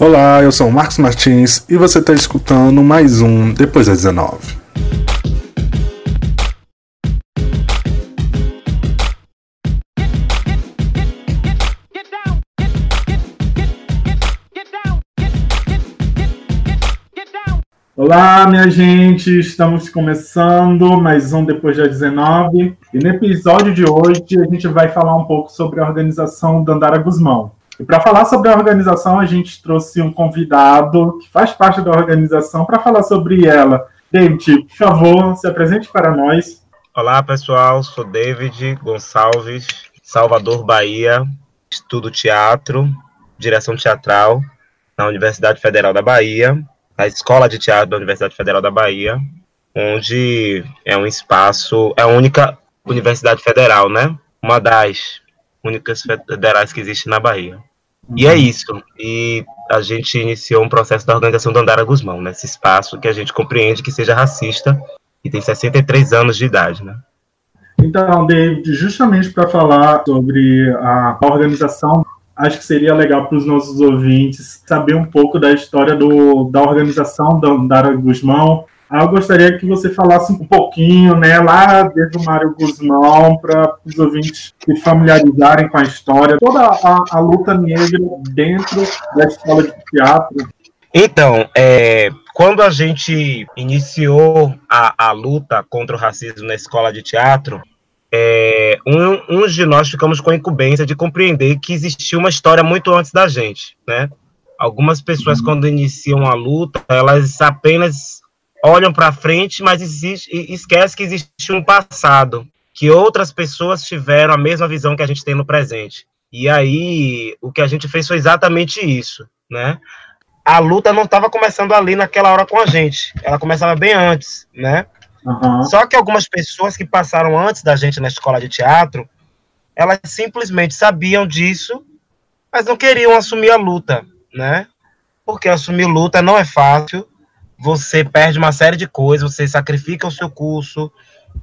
Olá, eu sou o Marcos Martins e você está escutando mais um Depois das 19. Olá, minha gente, estamos começando mais um Depois das 19 e no episódio de hoje a gente vai falar um pouco sobre a organização Dandara Guzmão. E para falar sobre a organização, a gente trouxe um convidado que faz parte da organização para falar sobre ela. David, por favor, se apresente para nós. Olá, pessoal. Sou David Gonçalves, Salvador, Bahia. Estudo teatro, direção teatral na Universidade Federal da Bahia, na Escola de Teatro da Universidade Federal da Bahia, onde é um espaço, é a única universidade federal, né? Uma das únicas federais que existe na Bahia. E é isso. E a gente iniciou um processo da organização do Andara Guzmão, nesse espaço que a gente compreende que seja racista e tem 63 anos de idade, né? Então, David, justamente para falar sobre a organização, acho que seria legal para os nossos ouvintes saber um pouco da história do, da organização da Andara Guzmão, Eu gostaria que você falasse um pouquinho, né, lá desde o Mário Guzmão, para os ouvintes se familiarizarem com a história, toda a, a, luta negra dentro da escola de teatro. Então, é, quando a gente iniciou a, a luta contra o racismo na escola de teatro, é, um, uns de nós ficamos com a incumbência de compreender que existia uma história muito antes da gente, né? Algumas pessoas, quando iniciam a luta, elas apenas olham para frente, mas existe, esquece que existe um passado, que outras pessoas tiveram a mesma visão que a gente tem no presente. E aí, o que a gente fez foi exatamente isso, né? A luta não estava começando ali naquela hora com a gente, ela começava bem antes, né? Uhum. Só que algumas pessoas que passaram antes da gente na escola de teatro, elas simplesmente sabiam disso, mas não queriam assumir a luta, né? Porque assumir luta não é fácil, você perde uma série de coisas, você sacrifica o seu curso,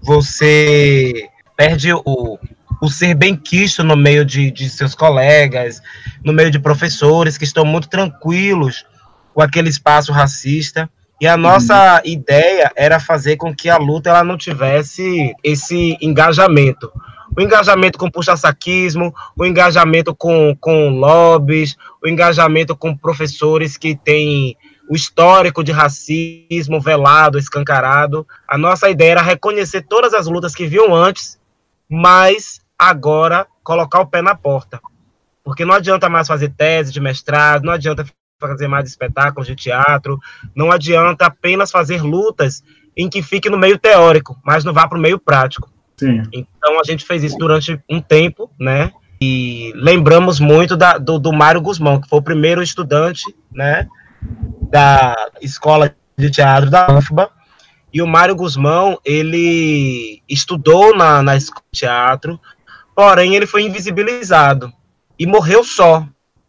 você perde o, o ser bem quisto no meio de, de seus colegas, no meio de professores que estão muito tranquilos com aquele espaço racista. E a nossa uhum. ideia era fazer com que a luta ela não tivesse esse engajamento. O engajamento com puxa-saquismo, o engajamento com, com lobbies, o engajamento com professores que têm o histórico de racismo velado, escancarado. A nossa ideia era reconhecer todas as lutas que viam antes, mas agora colocar o pé na porta. Porque não adianta mais fazer tese de mestrado, não adianta fazer mais espetáculos de teatro, não adianta apenas fazer lutas em que fique no meio teórico, mas não vá para o meio prático. Sim. Então a gente fez isso durante um tempo, né? E lembramos muito da, do, do Mário Guzmão, que foi o primeiro estudante, né? Da Escola de Teatro da UFBA. E o Mário Guzmão, ele estudou na, na escola de teatro, porém ele foi invisibilizado e morreu só,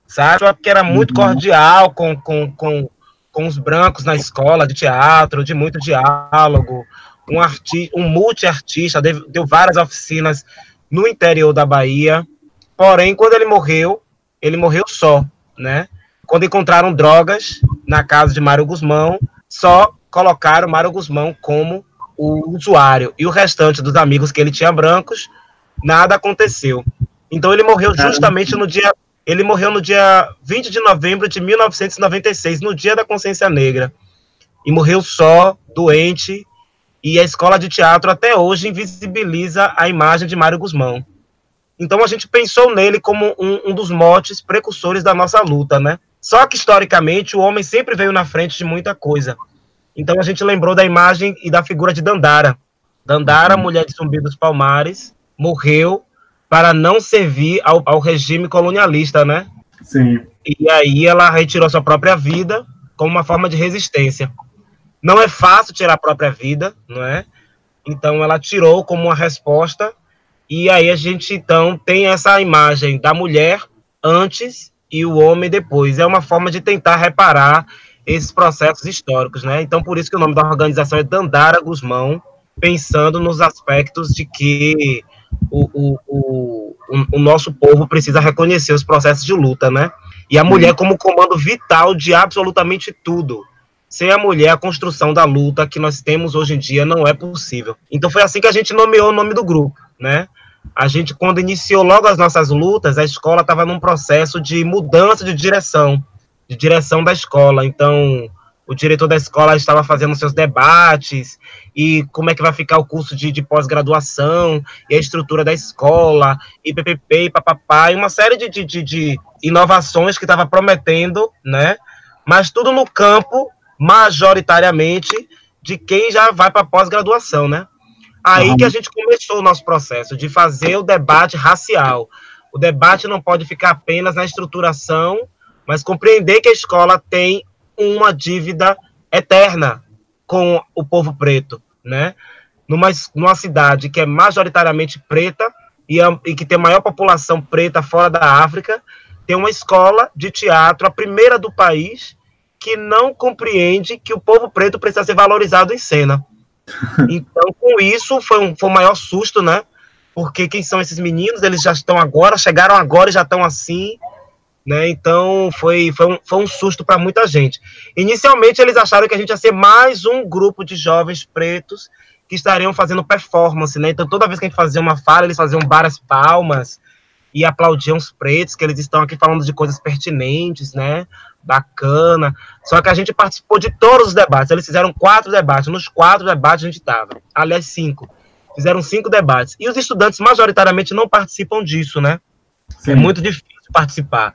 sabe? Porque era muito uhum. cordial com, com, com, com os brancos na escola de teatro, de muito diálogo, um, arti um multi-artista, deu, deu várias oficinas no interior da Bahia, porém, quando ele morreu, ele morreu só, né? Quando encontraram drogas na casa de Mário Guzmão, só colocaram Mário Guzmão como o usuário. E o restante dos amigos que ele tinha brancos, nada aconteceu. Então ele morreu justamente no dia. Ele morreu no dia 20 de novembro de 1996, no dia da consciência negra. E morreu só, doente, e a escola de teatro até hoje invisibiliza a imagem de Mário Guzmão. Então a gente pensou nele como um, um dos motes precursores da nossa luta, né? Só que, historicamente, o homem sempre veio na frente de muita coisa. Então, a gente lembrou da imagem e da figura de Dandara. Dandara, uhum. mulher de Zumbi dos Palmares, morreu para não servir ao, ao regime colonialista, né? Sim. E aí ela retirou sua própria vida como uma forma de resistência. Não é fácil tirar a própria vida, não é? Então ela tirou como uma resposta e aí a gente então tem essa imagem da mulher antes e o homem depois. É uma forma de tentar reparar esses processos históricos, né? Então, por isso que o nome da organização é Dandara Guzmão, pensando nos aspectos de que o, o, o, o nosso povo precisa reconhecer os processos de luta, né? E a mulher como comando vital de absolutamente tudo. Sem a mulher, a construção da luta que nós temos hoje em dia não é possível. Então foi assim que a gente nomeou o nome do grupo, né? A gente, quando iniciou logo as nossas lutas, a escola estava num processo de mudança de direção, de direção da escola. Então, o diretor da escola estava fazendo seus debates e como é que vai ficar o curso de, de pós-graduação e a estrutura da escola e PPP e papapá e uma série de, de, de inovações que estava prometendo, né? Mas tudo no campo majoritariamente de quem já vai para pós-graduação, né? Aí uhum. que a gente começou o nosso processo de fazer o debate racial. O debate não pode ficar apenas na estruturação, mas compreender que a escola tem uma dívida eterna com o povo preto, né? Numa, numa cidade que é majoritariamente preta e, e que tem maior população preta fora da África, tem uma escola de teatro, a primeira do país, que não compreende que o povo preto precisa ser valorizado em cena. Então, com isso, foi um, foi o maior susto, né? Porque quem são esses meninos? Eles já estão agora, chegaram agora e já estão assim, né? Então, foi, foi, um, foi um susto para muita gente. Inicialmente, eles acharam que a gente ia ser mais um grupo de jovens pretos que estariam fazendo performance, né? Então, toda vez que a gente fazia uma fala, eles faziam várias palmas e aplaudiam os pretos, que eles estão aqui falando de coisas pertinentes, né? Bacana. Só que a gente participou de todos os debates. Eles fizeram quatro debates. Nos quatro debates a gente estava. Aliás, cinco. Fizeram cinco debates. E os estudantes, majoritariamente, não participam disso, né? Sim. É muito difícil participar.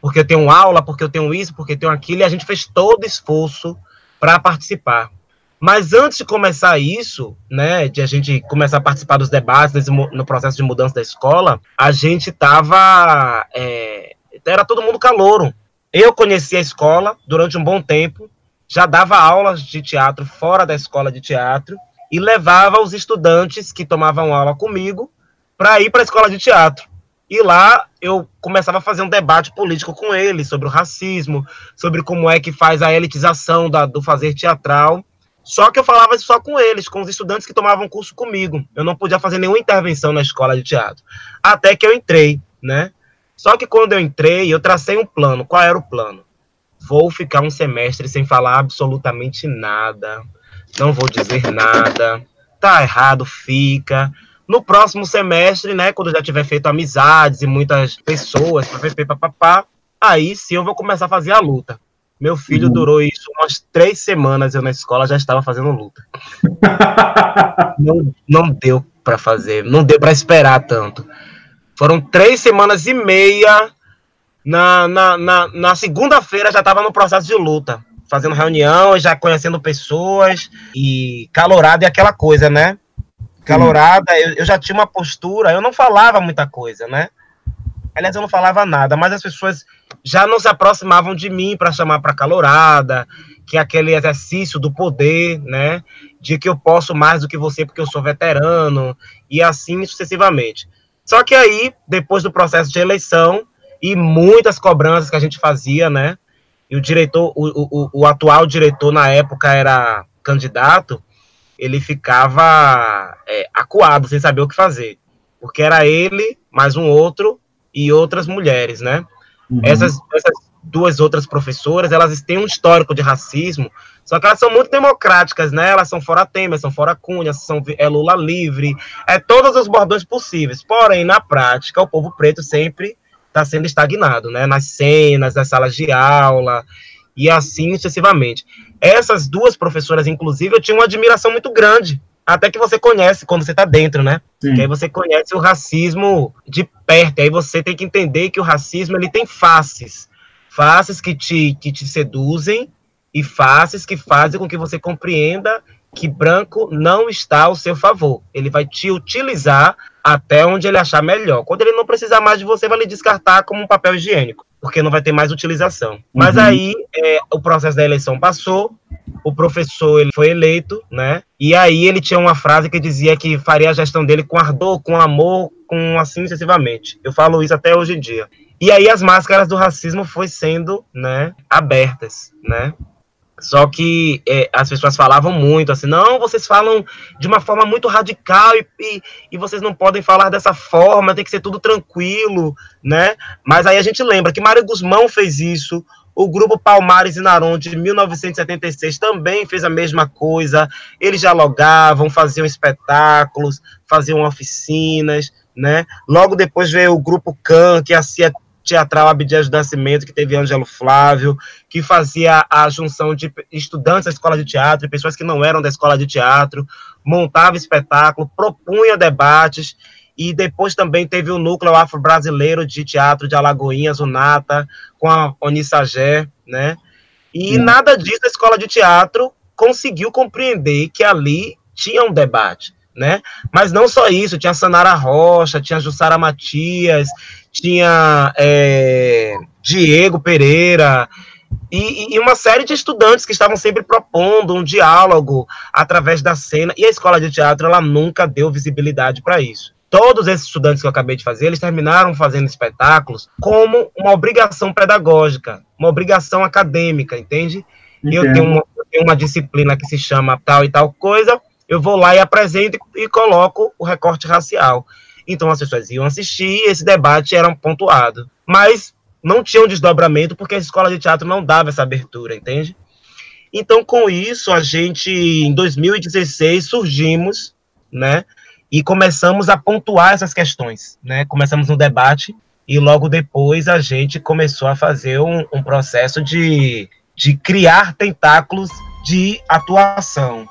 Porque eu tenho aula, porque eu tenho isso, porque eu tenho aquilo. E a gente fez todo esforço para participar. Mas antes de começar isso, né, de a gente começar a participar dos debates, no processo de mudança da escola, a gente tava. É, era todo mundo calouro. Eu conheci a escola durante um bom tempo, já dava aulas de teatro fora da escola de teatro e levava os estudantes que tomavam aula comigo para ir para a escola de teatro. E lá eu começava a fazer um debate político com eles sobre o racismo, sobre como é que faz a elitização da, do fazer teatral. Só que eu falava só com eles, com os estudantes que tomavam curso comigo. Eu não podia fazer nenhuma intervenção na escola de teatro. Até que eu entrei, né? Só que quando eu entrei, eu tracei um plano. Qual era o plano? Vou ficar um semestre sem falar absolutamente nada. Não vou dizer nada. Tá errado, fica. No próximo semestre, né, quando eu já tiver feito amizades e muitas pessoas, papapá, aí sim eu vou começar a fazer a luta. Meu filho uhum. durou isso umas três semanas, eu na escola já estava fazendo luta. não, não deu para fazer, não deu para esperar tanto. Foram três semanas e meia. Na, na, na, na segunda-feira já estava no processo de luta, fazendo reunião, já conhecendo pessoas e calorada é aquela coisa, né? Calorada, eu, eu já tinha uma postura, eu não falava muita coisa, né? Aliás, eu não falava nada, mas as pessoas já não se aproximavam de mim para chamar para calorada, que é aquele exercício do poder, né? De que eu posso mais do que você porque eu sou veterano, e assim sucessivamente. Só que aí, depois do processo de eleição e muitas cobranças que a gente fazia, né? E o diretor, o, o, o atual diretor na época era candidato, ele ficava é, acuado, sem saber o que fazer. Porque era ele, mais um outro e outras mulheres, né? Uhum. Essas, essas duas outras professoras, elas têm um histórico de racismo só que elas são muito democráticas, né? Elas são fora Temer, são fora Cunha, são é Lula livre, é todos os bordões possíveis. Porém, na prática, o povo preto sempre está sendo estagnado, né? Nas cenas, nas salas de aula e assim sucessivamente. Essas duas professoras, inclusive, eu tinha uma admiração muito grande. Até que você conhece quando você está dentro, né? Sim. Que aí você conhece o racismo de perto. Aí você tem que entender que o racismo ele tem faces. Faces que te, que te seduzem e faces que fazem com que você compreenda que branco não está ao seu favor. Ele vai te utilizar até onde ele achar melhor. Quando ele não precisar mais de você, vai lhe descartar como um papel higiênico, porque não vai ter mais utilização. Uhum. Mas aí é, o processo da eleição passou, o professor ele foi eleito, né? E aí ele tinha uma frase que dizia que faria a gestão dele com ardor, com amor, com assim sucessivamente. Eu falo isso até hoje em dia. E aí as máscaras do racismo foi sendo, né, abertas, né? Só que é, as pessoas falavam muito assim, não, vocês falam de uma forma muito radical e, e, e, vocês não podem falar dessa forma, tem que ser tudo tranquilo, né? Mas aí a gente lembra que Mário Guzmão fez isso, o grupo Palmares e Naron de 1976 também fez a mesma coisa. Eles dialogavam, faziam espetáculos, faziam oficinas, né? Logo depois veio o grupo Can, que hacía teatral Abdias Nascimento, que teve Ângelo Flávio, que fazia a junção de estudantes da escola de teatro e pessoas que não eram da escola de teatro, montava espetáculo, propunha debates, e depois também teve o núcleo afro-brasileiro de teatro de Alagoinhas, o NATA, com a Onissagé, né? E nada disso a escola de teatro conseguiu compreender que ali tinha um debate, né? Mas não só isso, tinha Sanara Rocha, tinha Jussara Matias, tinha é, Diego Pereira, e, e, uma série de estudantes que estavam sempre propondo um diálogo através da cena, e a escola de teatro ela nunca deu visibilidade para isso. Todos esses estudantes que eu acabei de fazer, eles terminaram fazendo espetáculos como uma obrigação pedagógica, uma obrigação acadêmica, entende? E eu tenho, uma, eu tenho uma disciplina que se chama tal e tal coisa, eu vou lá e apresento e, coloco o recorte racial. Então as pessoas iam assistir e esse debate era pontuado. Mas não tinha um desdobramento porque a escola de teatro não dava essa abertura, entende? Então, com isso, a gente, em 2016, surgimos, né? E começamos a pontuar essas questões, né? Começamos um debate e logo depois a gente começou a fazer um, um processo de, de criar tentáculos de atuação,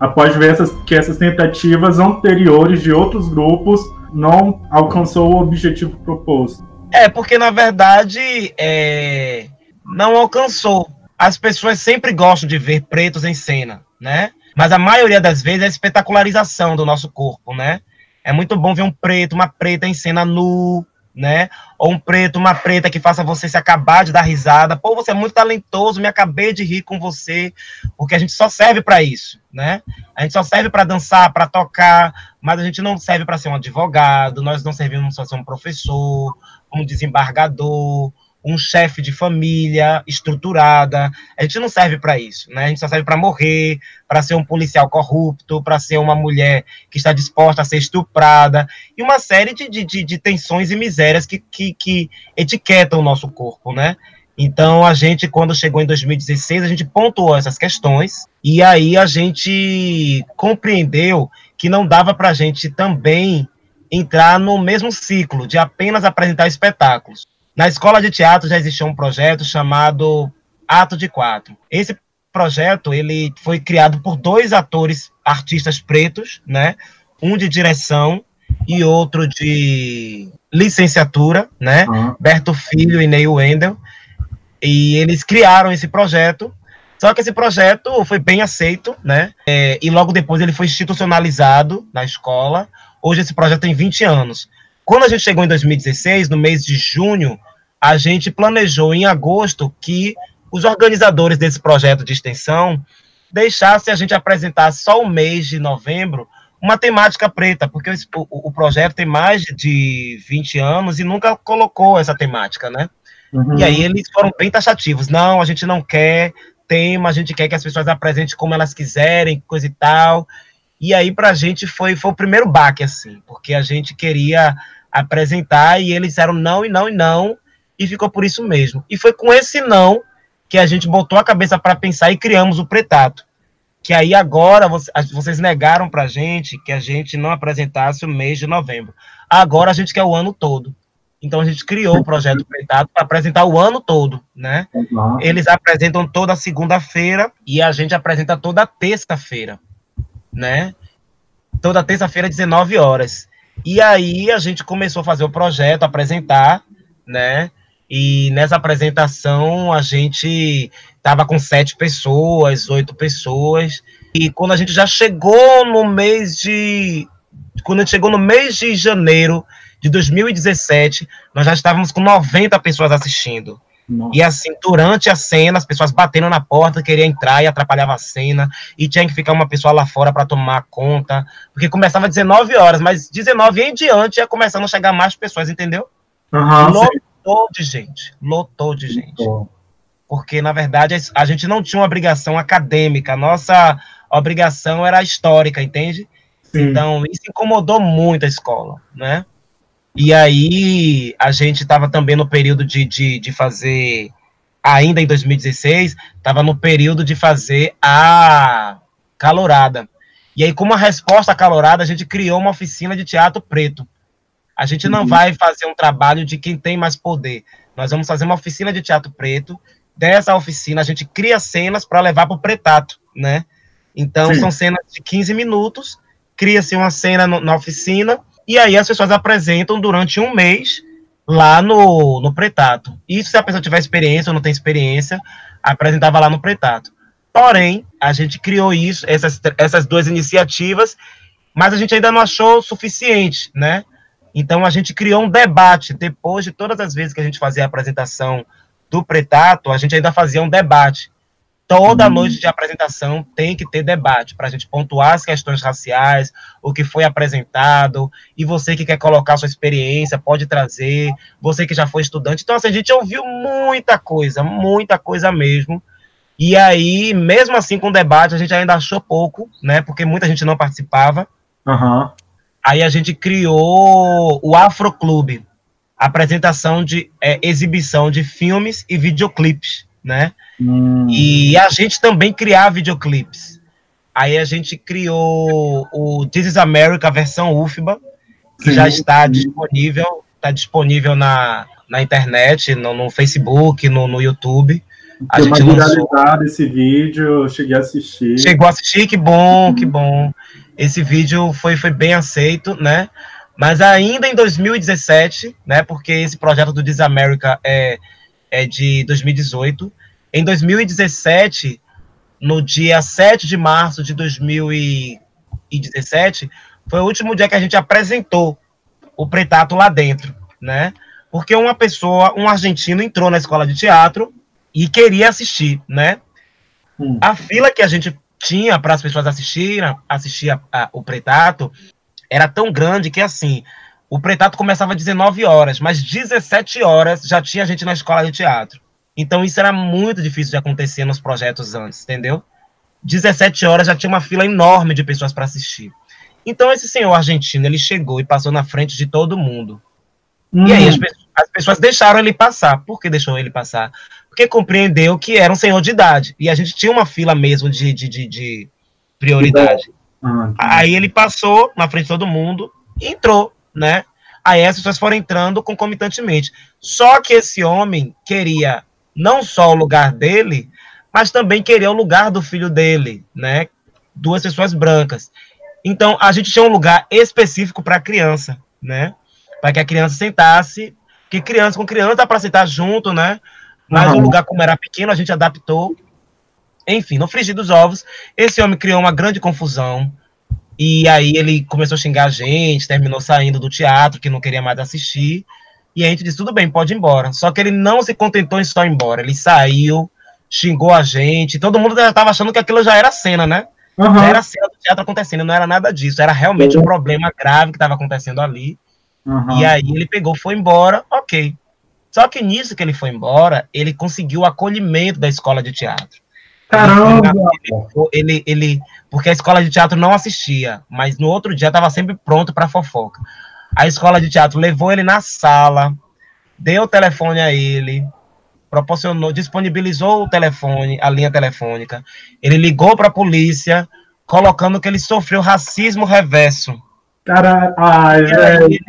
após ver essas, que essas tentativas anteriores de outros grupos não alcançou o objetivo proposto. É, porque na verdade é, não alcançou. As pessoas sempre gostam de ver pretos em cena, né? Mas a maioria das vezes é a espetacularização do nosso corpo, né? É muito bom ver um preto, uma preta em cena nu, né? Ou um preto, uma preta que faça você se acabar de dar risada. Pô, você é muito talentoso, me acabei de rir com você, porque a gente só serve para isso, né? A gente só serve para dançar, para tocar, mas a gente não serve para ser um advogado, nós não servimos para ser um professor, um desembargador, um chefe de família estruturada. A gente não serve para isso, né? A gente só serve para morrer, para ser um policial corrupto, para ser uma mulher que está disposta a ser estuprada, e uma série de, de, de tensões e misérias que, que, que etiquetam o nosso corpo, né? Então, a gente, quando chegou em 2016, a gente pontuou essas questões, e aí a gente compreendeu que não dava para a gente também entrar no mesmo ciclo de apenas apresentar espetáculos. Na escola de teatro já existia um projeto chamado Ato de Quatro. Esse projeto ele foi criado por dois atores artistas pretos, né? Um de direção e outro de licenciatura, né? Uhum. Berto Filho e Neil Wendel. E eles criaram esse projeto. Só que esse projeto foi bem aceito, né? É, e logo depois ele foi institucionalizado na escola. Hoje esse projeto tem 20 anos. Quando a gente chegou em 2016, no mês de junho, a gente planejou em agosto que os organizadores desse projeto de extensão deixassem a gente apresentar só o mês de novembro uma temática preta, porque o, o, projeto tem mais de 20 anos e nunca colocou essa temática, né? Uhum. E aí eles foram bem taxativos. Não, a gente não quer tema, a gente quer que as pessoas apresentem como elas quiserem, coisa e tal. E aí, para a gente, foi, foi o primeiro baque, assim, porque a gente queria apresentar e eles disseram não e não e não e ficou por isso mesmo. E foi com esse não que a gente botou a cabeça para pensar e criamos o Pretato. Que aí agora vocês negaram para a gente que a gente não apresentasse o mês de novembro. Agora a gente quer o ano todo. Então a gente criou o projeto Pretato para apresentar o ano todo, né? Uhum. Eles apresentam toda segunda-feira e a gente apresenta toda terça-feira, né? Toda terça-feira, 19 horas. E aí a gente começou a fazer o projeto, apresentar, né? E nessa apresentação a gente estava com sete pessoas, oito pessoas. E quando a gente já chegou no mês de. Quando a gente chegou no mês de janeiro de 2017, nós já estávamos com 90 pessoas assistindo. Nossa. E assim, durante a cena, as pessoas batendo na porta, queriam entrar e atrapalhava a cena, e tinha que ficar uma pessoa lá fora para tomar conta, porque começava às 19 horas, mas 19 em diante ia começando a chegar mais pessoas, entendeu? Uhum, lotou de gente, lotou de gente. Porque, na verdade, a gente não tinha uma obrigação acadêmica, a nossa obrigação era histórica, entende? Sim. Então, isso incomodou muito a escola, né? E aí, a gente estava também no período de, de, de fazer, ainda em 2016, estava no período de fazer a calorada. E aí, como a resposta à calorada, a gente criou uma oficina de teatro preto. A gente não uhum. vai fazer um trabalho de quem tem mais poder. Nós vamos fazer uma oficina de teatro preto. Dessa oficina, a gente cria cenas para levar para o pretato, né? Então, Sim. são cenas de 15 minutos, cria-se uma cena no, na oficina, e aí as pessoas apresentam durante um mês lá no, no pretato. Isso se a pessoa tiver experiência ou não tem experiência, apresentava lá no pretato. Porém, a gente criou isso, essas, essas duas iniciativas, mas a gente ainda não achou suficiente, né? Então a gente criou um debate. Depois de todas as vezes que a gente fazia a apresentação do Pretato, a gente ainda fazia um debate. Toda uhum. noite de apresentação tem que ter debate para a gente pontuar as questões raciais, o que foi apresentado, e você que quer colocar sua experiência pode trazer, você que já foi estudante. Então, assim, a gente ouviu muita coisa, muita coisa mesmo. E aí, mesmo assim, com o debate, a gente ainda achou pouco, né? Porque muita gente não participava. Uhum. Aí a gente criou o Afro Clube, apresentação de é, exibição de filmes e videoclipes, né? Hum. E a gente também criar videoclipes. Aí a gente criou o This is America versão UFBA, que Sim. já está disponível, está disponível na, na internet, no, no Facebook, no, no YouTube. A gente lançou esse vídeo, eu cheguei a assistir. Chegou a assistir, que bom, que bom. Esse vídeo foi, foi bem aceito, né? Mas ainda em 2017, né? Porque esse projeto do This America é, é de 2018. Em 2017, no dia 7 de março de 2017, foi o último dia que a gente apresentou o Pretato lá dentro, né? Porque uma pessoa, um argentino, entrou na escola de teatro e queria assistir, né? Hum. A fila que a gente tinha para as pessoas assistirem, assistir a, a, o Pretato, era tão grande que assim, o Pretato começava às 19 horas, mas 17 horas já tinha gente na escola de teatro. Então isso era muito difícil de acontecer nos projetos antes, entendeu? 17 horas já tinha uma fila enorme de pessoas para assistir. Então esse senhor argentino, ele chegou e passou na frente de todo mundo. Hum. E aí as, uhum. as, pessoas deixaram ele passar. Por que deixou ele passar? Porque compreendeu que era um senhor de idade. E a gente tinha uma fila mesmo de, de, de, de prioridade. Ah, aí ele passou na frente de todo mundo e entrou, né? Aí as pessoas foram entrando concomitantemente. Só que esse homem queria não só o lugar dele, mas também queria o lugar do filho dele, né? Duas pessoas brancas. Então, a gente tinha um lugar específico para a criança, né? Para que a criança sentasse, que criança com criança dá para sentar junto, né? Mas uhum. o lugar, como era pequeno, a gente adaptou. Enfim, no frigir dos ovos, esse homem criou uma grande confusão. E aí ele começou a xingar a gente, terminou saindo do teatro, que não queria mais assistir. E a gente disse, tudo bem, pode ir embora. Só que ele não se contentou em só ir embora. Ele saiu, xingou a gente. Todo mundo já estava achando que aquilo já era cena, né? Uhum. Já era cena do teatro acontecendo, não era nada disso. Era realmente uhum. um problema grave que estava acontecendo ali. Uhum. E aí ele pegou, foi embora, ok. Só que nisso que ele foi embora, ele conseguiu o acolhimento da escola de teatro. Caramba! Ele, ele, ele, porque a escola de teatro não assistia, mas no outro dia estava sempre pronto para fofoca. A escola de teatro levou ele na sala, deu o telefone a ele, proporcionou, disponibilizou o telefone, a linha telefônica. Ele ligou para a polícia, colocando que ele sofreu racismo reverso. Cara, ai, aí, ele,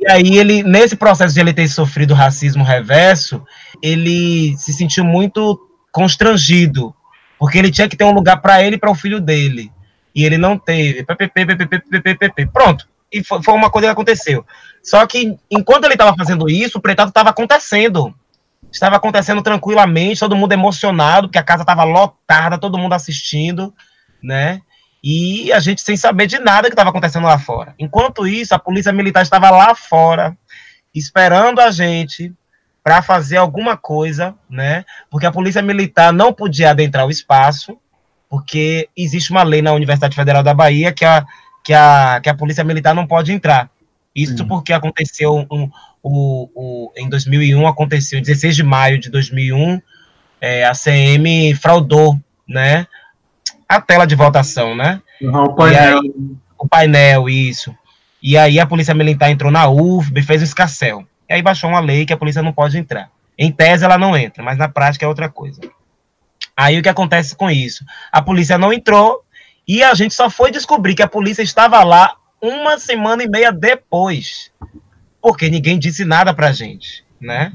e aí ele, nesse processo de ele ter sofrido racismo reverso, ele se sentiu muito constrangido, porque ele tinha que ter um lugar para ele e para o filho dele. E ele não teve. Pronto e foi, uma coisa que aconteceu. Só que enquanto ele estava fazendo isso, o pretado estava acontecendo. Estava acontecendo tranquilamente, todo mundo emocionado, porque a casa estava lotada, todo mundo assistindo, né? E a gente sem saber de nada que estava acontecendo lá fora. Enquanto isso, a polícia militar estava lá fora, esperando a gente para fazer alguma coisa, né? Porque a polícia militar não podia adentrar o espaço, porque existe uma lei na Universidade Federal da Bahia que a que a, que a polícia militar não pode entrar. Isso porque aconteceu um, o, o, em 2001 aconteceu, em 16 de maio de 2001, é, a CM fraudou, né, a tela de votação, né? Uhum, o painel. Aí, o painel, isso. E aí a polícia militar entrou na UFB, fez o escarcel. E aí baixou uma lei que a polícia não pode entrar. Em tese ela não entra, mas na prática é outra coisa. Aí o que acontece com isso? A polícia não entrou e a gente só foi descobrir que a polícia estava lá uma semana e meia depois. Porque ninguém disse nada pra gente, né?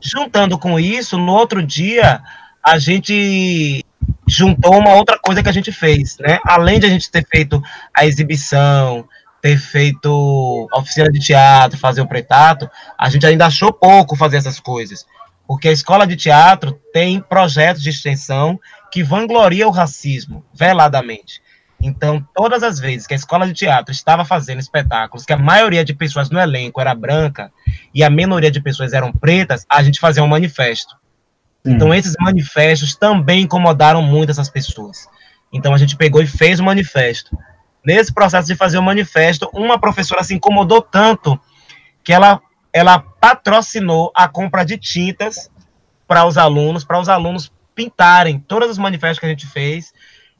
Juntando com isso, no outro dia, a gente juntou uma outra coisa que a gente fez, né? Além de a gente ter feito a exibição, ter feito oficina de teatro, fazer o pretato, a gente ainda achou pouco fazer essas coisas. Porque a escola de teatro tem projetos de extensão que vangloria o racismo, veladamente. Então, todas as vezes que a escola de teatro estava fazendo espetáculos, que a maioria de pessoas no elenco era branca e a minoria de pessoas eram pretas, a gente fazia um manifesto. Então, esses manifestos também incomodaram muito essas pessoas. Então, a gente pegou e fez o manifesto. Nesse processo de fazer o manifesto, uma professora se incomodou tanto que ela, ela patrocinou a compra de tintas para os alunos, para os alunos pintarem todos os manifestos que a gente fez,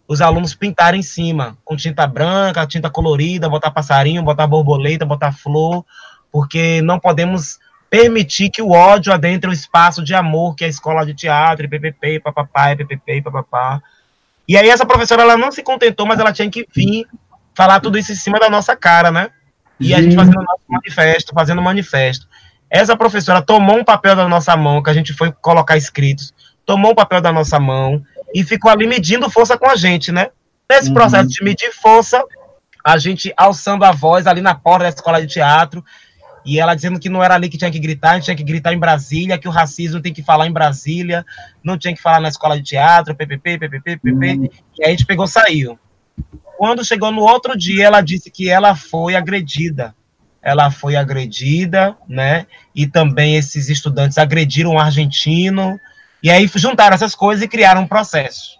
os alunos pintarem em cima, com tinta branca, tinta colorida, botar passarinho, botar borboleta, botar flor, porque não podemos permitir que o ódio adentre o espaço de amor que é a escola de teatro, e ppp, papapá, ppp, papapá. E aí essa professora, ela não se contentou, mas ela tinha que vir falar tudo isso em cima da nossa cara, né? E a gente fazendo nosso manifesto, fazendo manifesto. Essa professora tomou um papel da nossa mão, que a gente foi colocar escritos, tomou um papel da nossa mão e ficou ali medindo força com a gente, né? Nesse uhum. processo de medir força, a gente alçando a voz ali na porta da escola de teatro, e ela dizendo que não era ali que tinha que gritar, a gente tinha que gritar em Brasília, que o racismo tem que falar em Brasília, não tinha que falar na escola de teatro, ppp, ppp, ppp, uhum. e aí a gente pegou saiu. Quando chegou no outro dia, ela disse que ela foi agredida. Ela foi agredida, né? E também esses estudantes agrediram um argentino. E aí juntaram essas coisas e criaram um processo.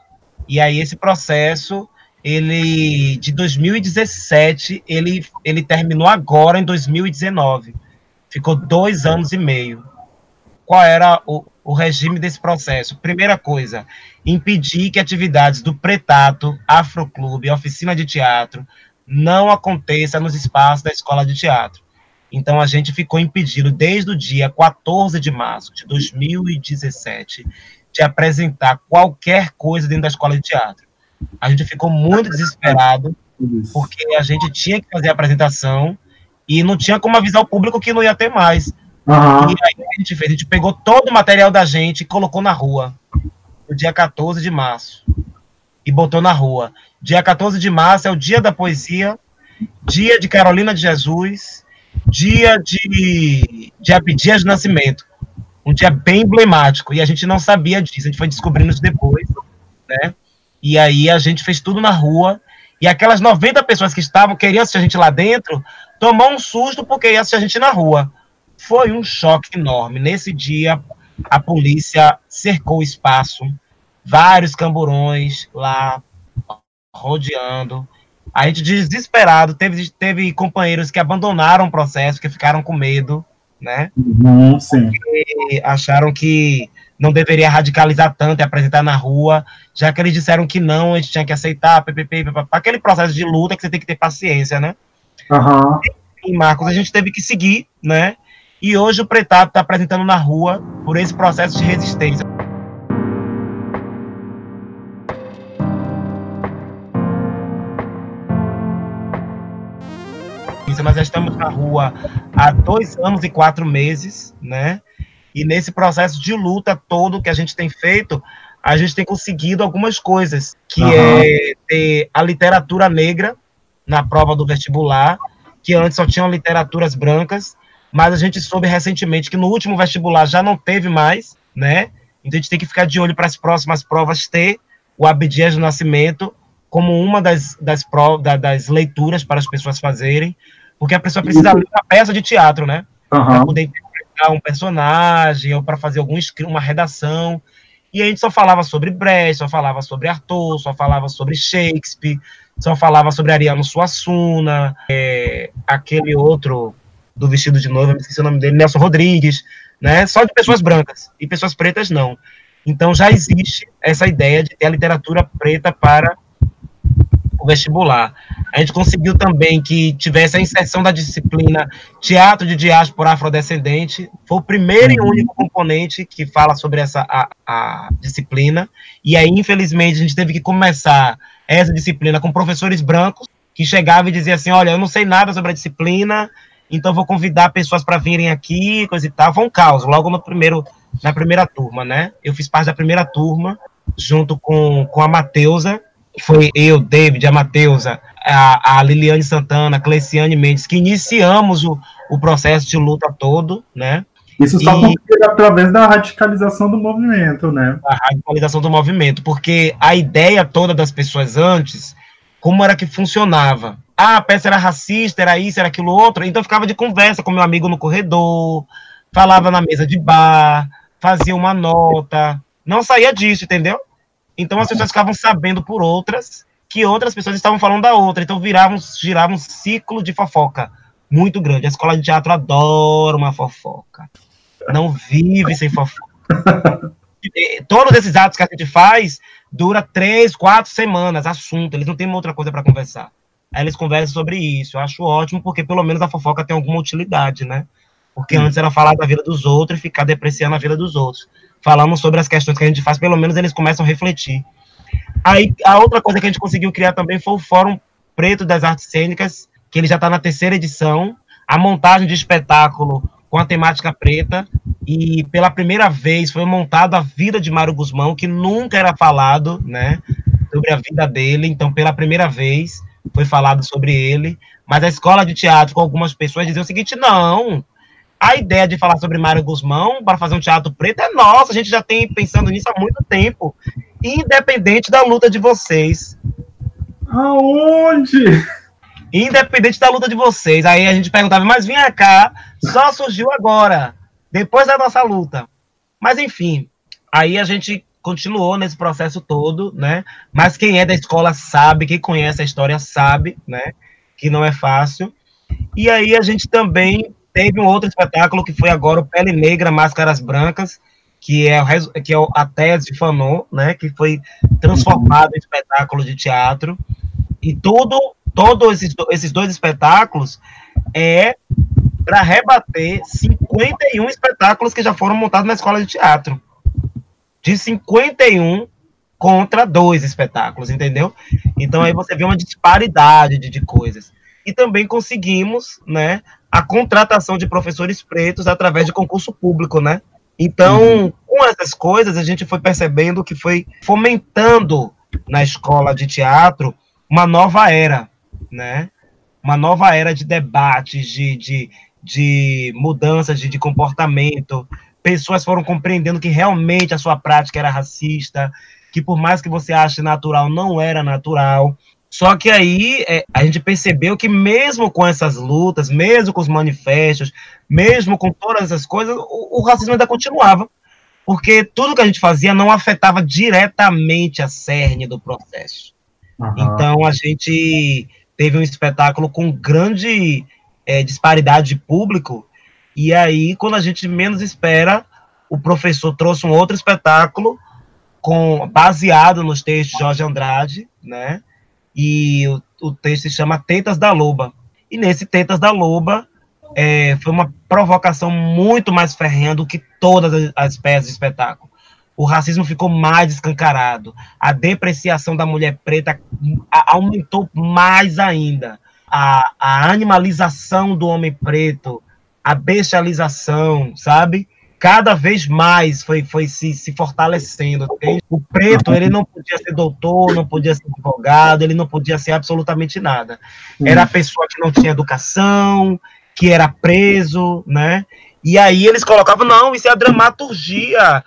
E aí esse processo ele de 2017 ele, ele terminou agora em 2019 ficou dois anos e meio. Qual era o, o regime desse processo? Primeira coisa impedir que atividades do Pretato Afroclube oficina de teatro não aconteça nos espaços da escola de teatro. Então a gente ficou impedido desde o dia 14 de março de 2017 de apresentar qualquer coisa dentro da escola de teatro a gente ficou muito desesperado, porque a gente tinha que fazer a apresentação e não tinha como avisar o público que não ia ter mais. Uhum. E aí a gente fez, a gente pegou todo o material da gente e colocou na rua, no dia 14 de março. E botou na rua. Dia 14 de março é o dia da poesia, dia de Carolina de Jesus, dia de, de Abdias de Nascimento. Um dia bem emblemático. E a gente não sabia disso, a gente foi descobrindo isso depois, né? E aí a gente fez tudo na rua. E aquelas 90 pessoas que estavam, queriam assistir a gente lá dentro, tomou um susto porque ia assistir a gente na rua. Foi um choque enorme. Nesse dia, a polícia cercou o espaço, vários camburões lá rodeando. A gente desesperado, teve, teve companheiros que abandonaram o processo, que ficaram com medo, né? Uhum, sim. Porque acharam que não deveria radicalizar tanto e apresentar na rua, já que eles disseram que não, a gente tinha que aceitar, ppp, aquele processo de luta que você tem que ter paciência, né? Uhum. E, Marcos, a gente teve que seguir, né? E hoje o Pretado está apresentando na rua por esse processo de resistência. Nós já estamos na rua há dois anos e quatro meses, né? E nesse processo de luta todo que a gente tem feito, a gente tem conseguido algumas coisas, que uhum. é ter a literatura negra na prova do vestibular, que antes só tinham literaturas brancas, mas a gente soube recentemente que no último vestibular já não teve mais, né? Então a gente tem que ficar de olho para as próximas provas ter o Abdias do Nascimento como uma das, das, provas, das leituras para as pessoas fazerem, porque a pessoa precisa ler uma peça de teatro, né? Uhum. Para poder um personagem ou para fazer algum uma redação. E a gente só falava sobre Brecht, só falava sobre Arthur, só falava sobre Shakespeare, só falava sobre Ariano Suassuna, é, aquele outro do vestido de noiva, me esqueci o nome dele, Nelson Rodrigues, né? Só de pessoas brancas e pessoas pretas não. Então já existe essa ideia de ter a literatura preta para o vestibular. A gente conseguiu também que tivesse a inserção da disciplina Teatro de Diáspora Afrodescendente. Foi o primeiro e único componente que fala sobre essa a, a disciplina. E aí, infelizmente, a gente teve que começar essa disciplina com professores brancos que chegavam e diziam assim: Olha, eu não sei nada sobre a disciplina, então vou convidar pessoas para virem aqui, coisa e tal. Foi um caos, logo no primeiro, na primeira turma, né? Eu fiz parte da primeira turma, junto com, com a Mateusa, foi eu, David, a Mateusa, a, a Liliane Santana, a Cleciane Mendes, que iniciamos o, o processo de luta todo, né? Isso só e, através da radicalização do movimento, né? A radicalização do movimento, porque a ideia toda das pessoas antes, como era que funcionava? Ah, a peça era racista, era isso, era aquilo outro, então ficava de conversa com meu amigo no corredor, falava na mesa de bar, fazia uma nota, não saía disso, entendeu? Então as pessoas ficavam sabendo por outras que outras pessoas estavam falando da outra. Então virava, girava um ciclo de fofoca muito grande. A escola de teatro adora uma fofoca. Não vive sem fofoca. Todos esses atos que a gente faz dura três, quatro semanas, assunto. Eles não têm outra coisa para conversar. Aí eles conversam sobre isso. Eu acho ótimo, porque pelo menos a fofoca tem alguma utilidade, né? Porque antes era falar da vida dos outros e ficar depreciando a vida dos outros. Falamos sobre as questões que a gente faz, pelo menos eles começam a refletir. Aí, a outra coisa que a gente conseguiu criar também foi o Fórum Preto das Artes Cênicas, que ele já está na terceira edição, a montagem de espetáculo com a temática preta, e pela primeira vez foi montado a vida de Mário Guzmão, que nunca era falado, né, sobre a vida dele, então pela primeira vez foi falado sobre ele, mas a escola de teatro com algumas pessoas diziam o seguinte, não, a ideia de falar sobre Mário Guzmão para fazer um teatro preto é nossa, a gente já tem pensando nisso há muito tempo, independente da luta de vocês. Aonde? Independente da luta de vocês. Aí a gente perguntava, mas vinha cá, só surgiu agora, depois da nossa luta. Mas enfim, aí a gente continuou nesse processo todo, né? Mas quem é da escola sabe, quem conhece a história sabe, né? Que não é fácil. E aí a gente também teve um outro espetáculo que foi agora o Pele Negra, Máscaras Brancas, que é, que é a tese de Fanon, né, que foi transformado em espetáculo de teatro. E tudo, todos esses, esses dois espetáculos é para rebater 51 espetáculos que já foram montados na escola de teatro. De 51 contra dois espetáculos, entendeu? Então aí você vê uma disparidade de, de coisas. E também conseguimos, né, a contratação de professores pretos através de concurso público, né? Então, uhum. com essas coisas, a gente foi percebendo que foi fomentando na escola de teatro uma nova era, né? Uma nova era de debates, de, de, de mudanças de, de comportamento. Pessoas foram compreendendo que realmente a sua prática era racista, que por mais que você ache natural, não era natural. Só que aí é, a gente percebeu que mesmo com essas lutas, mesmo com os manifestos, mesmo com todas essas coisas, o, o racismo ainda continuava. Porque tudo que a gente fazia não afetava diretamente a cerne do processo. Uhum. Então a gente teve um espetáculo com grande é, disparidade de público, e aí, quando a gente menos espera, o professor trouxe um outro espetáculo com baseado nos textos de Jorge Andrade, né? E o, o texto se chama Tetas da Loba. E nesse Tetas da Loba é, foi uma provocação muito mais ferrenha do que todas as, as peças de espetáculo. O racismo ficou mais escancarado. A depreciação da mulher preta aumentou mais ainda. A, a animalização do homem preto, a bestialização, sabe? Cada vez mais foi, foi se, se fortalecendo. O preto, ele não podia ser doutor, não podia ser advogado, ele não podia ser absolutamente nada. Era a pessoa que não tinha educação, que era preso, né? E aí eles colocavam, não, isso é a dramaturgia.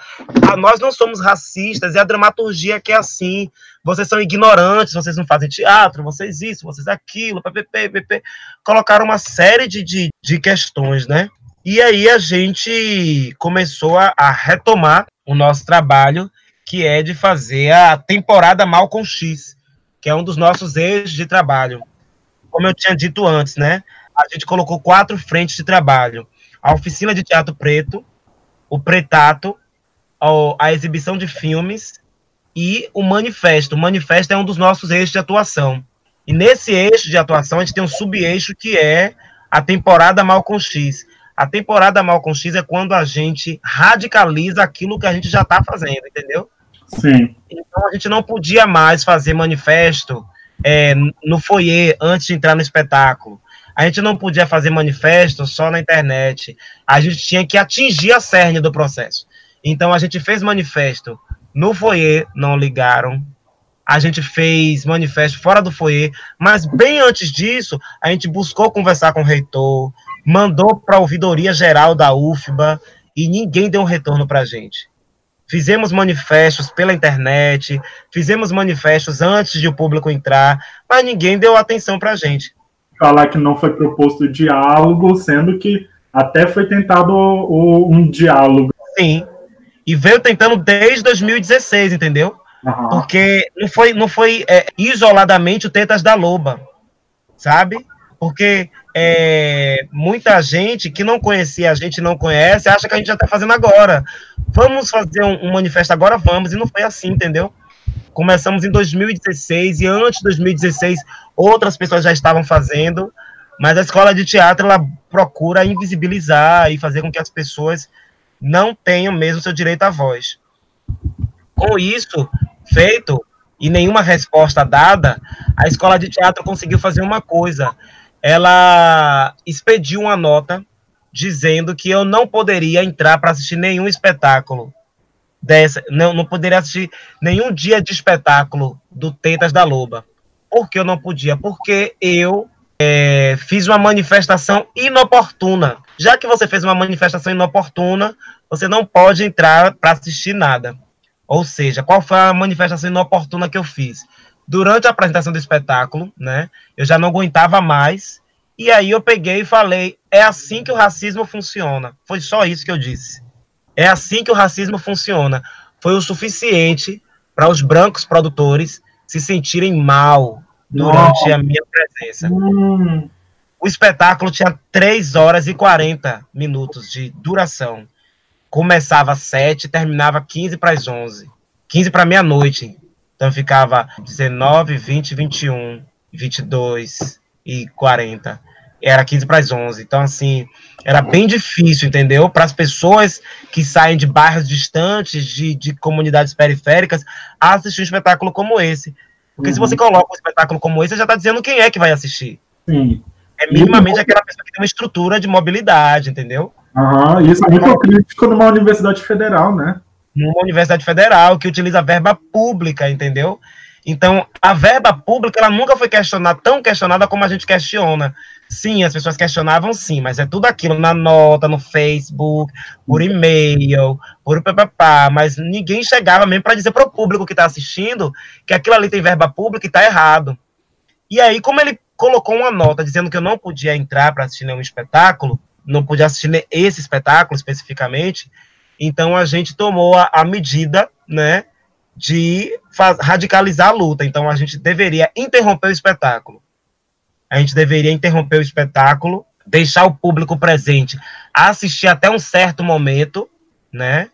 Ah, nós não somos racistas, é a dramaturgia que é assim. Vocês são ignorantes, vocês não fazem teatro, vocês isso, vocês aquilo, ppp, ppp. Colocaram uma série de, de, de questões, né? E aí a gente começou a, a retomar o nosso trabalho, que é de fazer a temporada Mal com X, que é um dos nossos eixos de trabalho. Como eu tinha dito antes, né? a gente colocou quatro frentes de trabalho: a oficina de teatro preto, o pretato, a exibição de filmes e o manifesto. O manifesto é um dos nossos eixos de atuação. E nesse eixo de atuação, a gente tem um sub-eixo que é a temporada Malcolm X. A temporada Malcolm X é quando a gente radicaliza aquilo que a gente já está fazendo, entendeu? Sim. Então a gente não podia mais fazer manifesto é, no foyer antes de entrar no espetáculo. A gente não podia fazer manifesto só na internet. A gente tinha que atingir a cerne do processo. Então a gente fez manifesto no foyer, não ligaram. A gente fez manifesto fora do foyer, mas bem antes disso, a gente buscou conversar com o reitor, mandou para a ouvidoria geral da UFBA e ninguém deu um retorno para a gente. Fizemos manifestos pela internet, fizemos manifestos antes de o público entrar, mas ninguém deu atenção para a gente. Falar que não foi proposto diálogo, sendo que até foi tentado um diálogo. Sim, e veio tentando desde 2016, entendeu? Uhum. Porque não foi, não foi é, isoladamente o Tetas da Loba, sabe? Porque é, muita gente que não conhecia a gente, não conhece, acha que a gente já está fazendo agora. Vamos fazer um, um, manifesto agora? Vamos. E não foi assim, entendeu? Começamos em 2016 e antes de 2016 outras pessoas já estavam fazendo, mas a escola de teatro ela procura invisibilizar e fazer com que as pessoas não tenham mesmo seu direito à voz. Com isso feito e nenhuma resposta dada, a escola de teatro conseguiu fazer uma coisa ela expediu uma nota dizendo que eu não poderia entrar para assistir nenhum espetáculo dessa, não, não poderia assistir nenhum dia de espetáculo do Tetas da Loba. Por que eu não podia? Porque eu é, fiz uma manifestação inoportuna. Já que você fez uma manifestação inoportuna, você não pode entrar para assistir nada. Ou seja, qual foi a manifestação inoportuna que eu fiz? Durante a apresentação do espetáculo, né? Eu já não aguentava mais. E aí eu peguei e falei: é assim que o racismo funciona. Foi só isso que eu disse. É assim que o racismo funciona. Foi o suficiente para os brancos produtores se sentirem mal durante a minha presença. Hum. O espetáculo tinha 3 horas e 40 minutos de duração. Começava às 7, terminava 15 para as 11. 15 para meia-noite. Então ficava 19, 20, 21, 22 e 40. Era 15 para as 11. Então, assim, era bem difícil, entendeu? Para as pessoas que saem de bairros distantes, de, de comunidades periféricas, assistir um espetáculo como esse. Porque uhum. se você coloca um espetáculo como esse, você já está dizendo quem é que vai assistir. Sim. É minimamente aquela pessoa que tem uma estrutura de mobilidade, entendeu? Aham, isso é muito crítico numa universidade federal, né? Numa universidade federal que utiliza verba pública, entendeu? Então, a verba pública, ela nunca foi questionada, tão questionada como a gente questiona. Sim, as pessoas questionavam sim, mas é tudo aquilo na nota, no Facebook, por e-mail, por papapá, mas ninguém chegava mesmo para dizer para o público que está assistindo que aquilo ali tem verba pública e está errado. E aí, como ele colocou uma nota dizendo que eu não podia entrar para assistir nenhum espetáculo, não podia assistir esse espetáculo especificamente, então a gente tomou a, a medida, né, de radicalizar a luta. Então a gente deveria interromper o espetáculo. A gente deveria interromper o espetáculo, deixar o público presente, assistir até um certo momento, né?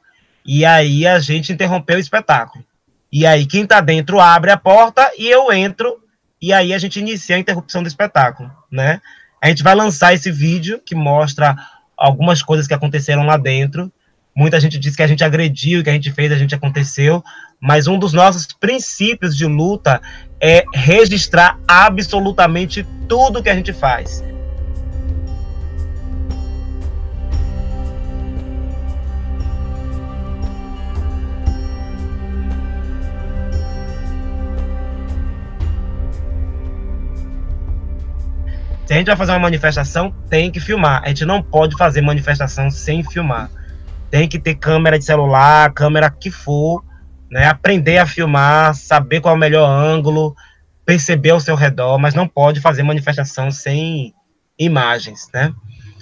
E aí a gente interrompeu o espetáculo. E aí quem está dentro abre a porta e eu entro e aí a gente inicia a interrupção do espetáculo, né? A gente vai lançar esse vídeo que mostra algumas coisas que aconteceram lá dentro Muita gente diz que a gente agrediu, que a gente fez, a gente aconteceu, mas um dos nossos princípios de luta é registrar absolutamente tudo que a gente faz. Se a gente vai fazer uma manifestação, tem que filmar. A gente não pode fazer manifestação sem filmar tem que ter câmera de celular, câmera que for, né? Aprender a filmar, saber qual é o melhor ângulo, perceber ao seu redor, mas não pode fazer manifestação sem imagens, né?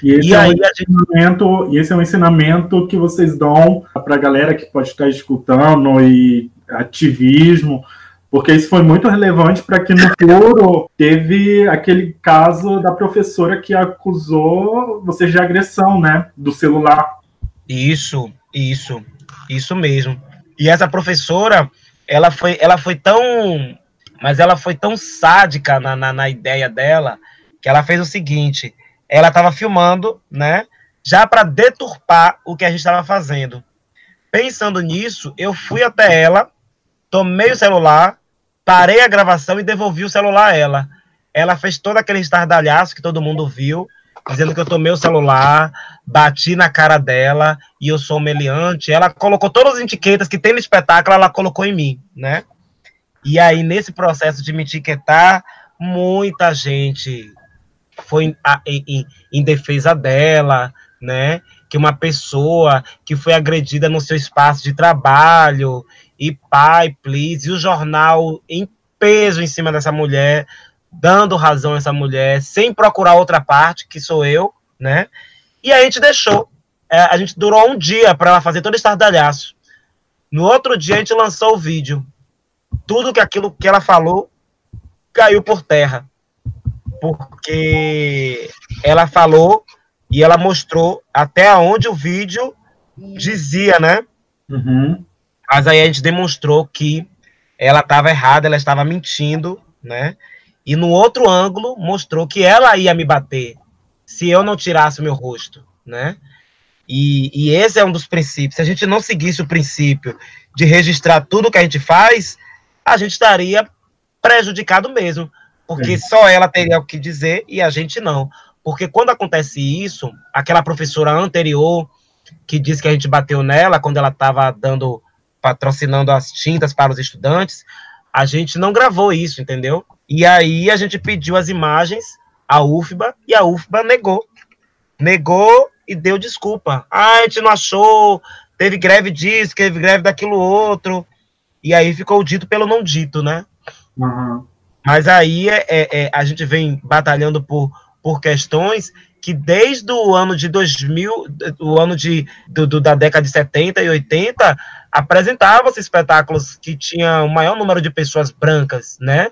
E esse, e é, um ensinamento, gente... esse é um ensinamento que vocês dão para a galera que pode estar escutando e ativismo, Porque isso foi muito relevante para que no futuro teve aquele caso da professora que acusou você de agressão, né? Do celular. Isso, isso, isso mesmo. E essa professora, ela foi, ela foi tão. Mas ela foi tão sádica na, na, na ideia dela que ela fez o seguinte: ela estava filmando, né? Já para deturpar o que a gente estava fazendo. Pensando nisso, eu fui até ela, tomei o celular, parei a gravação e devolvi o celular a ela. Ela fez todo aquele estardalhaço que todo mundo viu, dizendo que eu tomei o celular, bati na cara dela e eu sou meliante. Ela colocou todas as etiquetas que tem no espetáculo, ela colocou em mim, né? E aí, nesse processo de me etiquetar, muita gente foi em, em, em defesa dela, né? Que uma pessoa que foi agredida no seu espaço de trabalho e pai, please, e o jornal em peso em cima dessa mulher, dando razão a essa mulher, sem procurar outra parte, que sou eu, né? E a gente deixou. É, a gente durou um dia para ela fazer todo esse estardalhaço. No outro dia a gente lançou o vídeo. Tudo que aquilo que ela falou caiu por terra. Porque ela falou e ela mostrou até onde o vídeo dizia, né? Uhum. Mas aí a gente demonstrou que ela estava errada, ela estava mentindo, né? E no outro ângulo mostrou que ela ia me bater se eu não tirasse o meu rosto, né? E, e, esse é um dos princípios. Se a gente não seguisse o princípio de registrar tudo que a gente faz, a gente estaria prejudicado mesmo, porque só ela teria o que dizer e a gente não. Porque quando acontece isso, aquela professora anterior que disse que a gente bateu nela quando ela estava dando patrocinando as tintas para os estudantes, a gente não gravou isso, entendeu? E aí a gente pediu as imagens à UFBA e a UFBA negou. Negou e deu desculpa. Ah, a gente não achou, teve greve disso, teve greve daquilo outro. E aí ficou dito pelo não dito, né? Uhum. Mas aí é, é, é, a gente vem batalhando por, por questões que desde o ano de 2000, o ano de, do, do, da década de 70 e 80, apresentava-se espetáculos que tinham o maior número de pessoas brancas, né?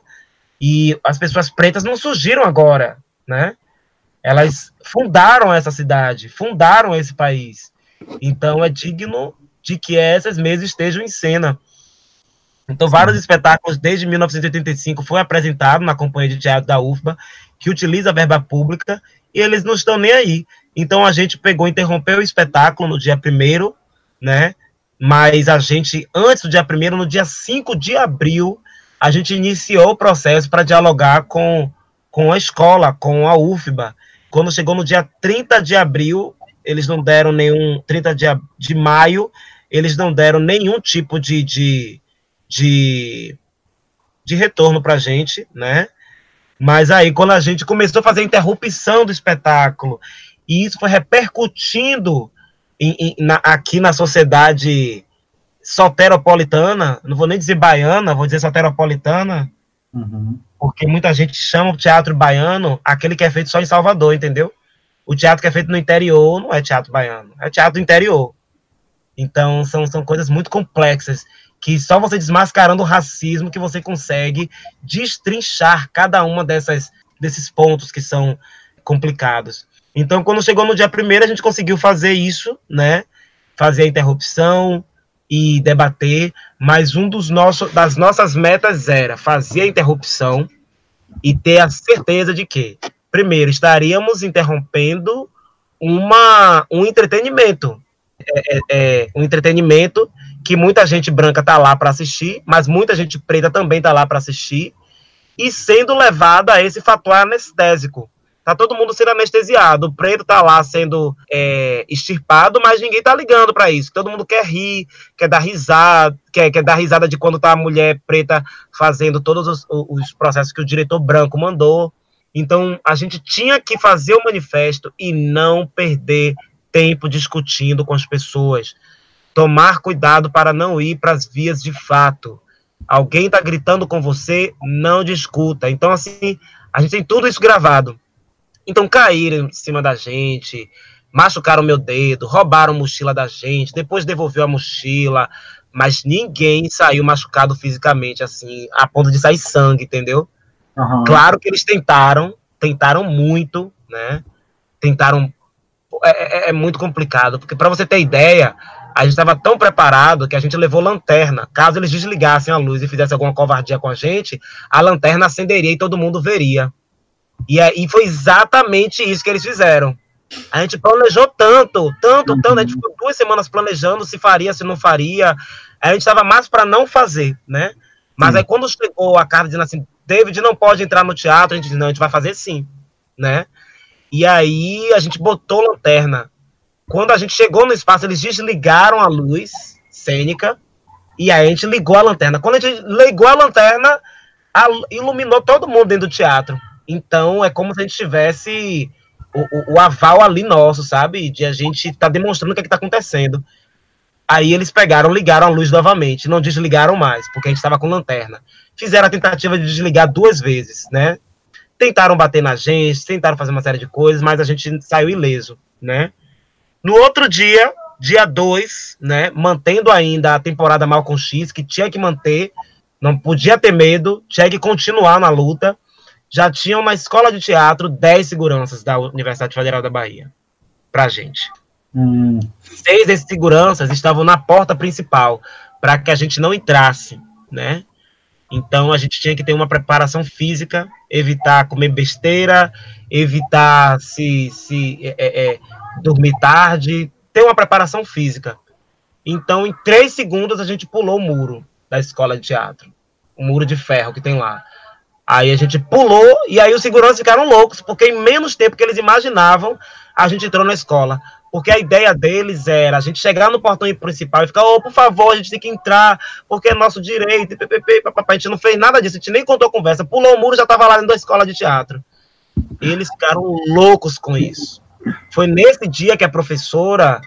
E as pessoas pretas não surgiram agora, né? Elas fundaram essa cidade, fundaram esse país. Então é digno de que essas mesas estejam em cena. Então, vários espetáculos desde 1985 foram apresentados na Companhia de Teatro da UFBA, que utiliza a verba pública e eles não estão nem aí. Então a gente pegou, interrompeu o espetáculo no dia primeiro, né? Mas a gente, antes do dia primeiro, no dia 5 de abril, a gente iniciou o processo para dialogar com, com a escola, com a UFBA. Quando chegou no dia 30 de abril, eles não deram nenhum. 30 de, de maio, eles não deram nenhum tipo de, de, de, de retorno para a gente, né? Mas aí, quando a gente começou a fazer a interrupção do espetáculo, e isso foi repercutindo em, em, na, aqui na sociedade soteropolitana, não vou nem dizer baiana, vou dizer soteropolitana, uhum. porque muita gente chama o teatro baiano aquele que é feito só em Salvador, entendeu? O teatro que é feito no interior não é teatro baiano, é teatro interior. Então, são, são coisas muito complexas que só você desmascarando o racismo que você consegue destrinchar cada uma dessas desses pontos que são complicados. Então, quando chegou no dia primeiro, a gente conseguiu fazer isso, né? Fazer a interrupção e debater, mas um dos nossos das nossas metas era fazer a interrupção e ter a certeza de que, primeiro, estaríamos interrompendo uma, um entretenimento. É, é, é um entretenimento que muita gente branca tá lá para assistir, mas muita gente preta também tá lá para assistir, e sendo levada a esse fator anestésico. Tá todo mundo sendo anestesiado, o preto tá lá sendo é, extirpado, mas ninguém tá ligando para isso. Todo mundo quer rir, quer dar risada, quer, quer dar risada de quando tá a mulher preta fazendo todos os, os processos que o diretor branco mandou. Então, a gente tinha que fazer o manifesto e não perder tempo discutindo com as pessoas tomar cuidado para não ir para as vias de fato. Alguém está gritando com você, não discuta. Então, assim, a gente tem tudo isso gravado. Então, caíram em cima da gente, machucaram meu dedo, roubaram a mochila da gente, depois devolveu a mochila, mas ninguém saiu machucado fisicamente, assim, a ponto de sair sangue, entendeu? Uhum. Claro que eles tentaram, tentaram muito, né? Tentaram. É, é, é muito complicado, porque para você ter ideia, a gente estava tão preparado que a gente levou lanterna. Caso eles desligassem a luz e fizessem alguma covardia com a gente, a lanterna acenderia e todo mundo veria. E, aí foi exatamente isso que eles fizeram. A gente planejou tanto, tanto, tanto. A gente ficou duas semanas planejando se faria, se não faria. A gente estava mais para não fazer, né? Mas aí quando chegou a carta dizendo assim, David não pode entrar no teatro, a gente disse, não, a gente vai fazer sim, né? E aí a gente botou lanterna. Quando a gente chegou no espaço, eles desligaram a luz cênica e aí a gente ligou a lanterna. Quando a gente ligou a lanterna, a, iluminou todo mundo dentro do teatro. Então é como se a gente tivesse o, o, o aval ali nosso, sabe? De a gente estar tá demonstrando o que é está acontecendo. Aí eles pegaram, ligaram a luz novamente, não desligaram mais, porque a gente estava com lanterna. Fizeram a tentativa de desligar duas vezes, né? Tentaram bater na gente, tentaram fazer uma série de coisas, mas a gente saiu ileso, né? No outro dia, dia 2, né, mantendo ainda a temporada Malcolm X, que tinha que manter, não podia ter medo, tinha que continuar na luta já tinha uma escola de teatro 10 seguranças da Universidade Federal da Bahia pra gente. Hum. Seis desses seguranças estavam na porta principal para que a gente não entrasse, né? Então a gente tinha que ter uma preparação física, evitar comer besteira, evitar se, se é, é, é dormir tarde, ter uma preparação física. Então, em três segundos, a gente pulou o muro da escola de teatro, o muro de ferro que tem lá. Aí a gente pulou e aí os seguranças ficaram loucos, porque em menos tempo que eles imaginavam, a gente entrou na escola. Porque a ideia deles era a gente chegar no portão principal e ficar, oh, por favor, a gente tem que entrar, porque é nosso direito, ppp, A gente não fez nada disso, a gente nem contou conversa. Pulou o muro já estava lá dentro da escola de teatro. E eles ficaram loucos com isso. Foi nesse dia que a professora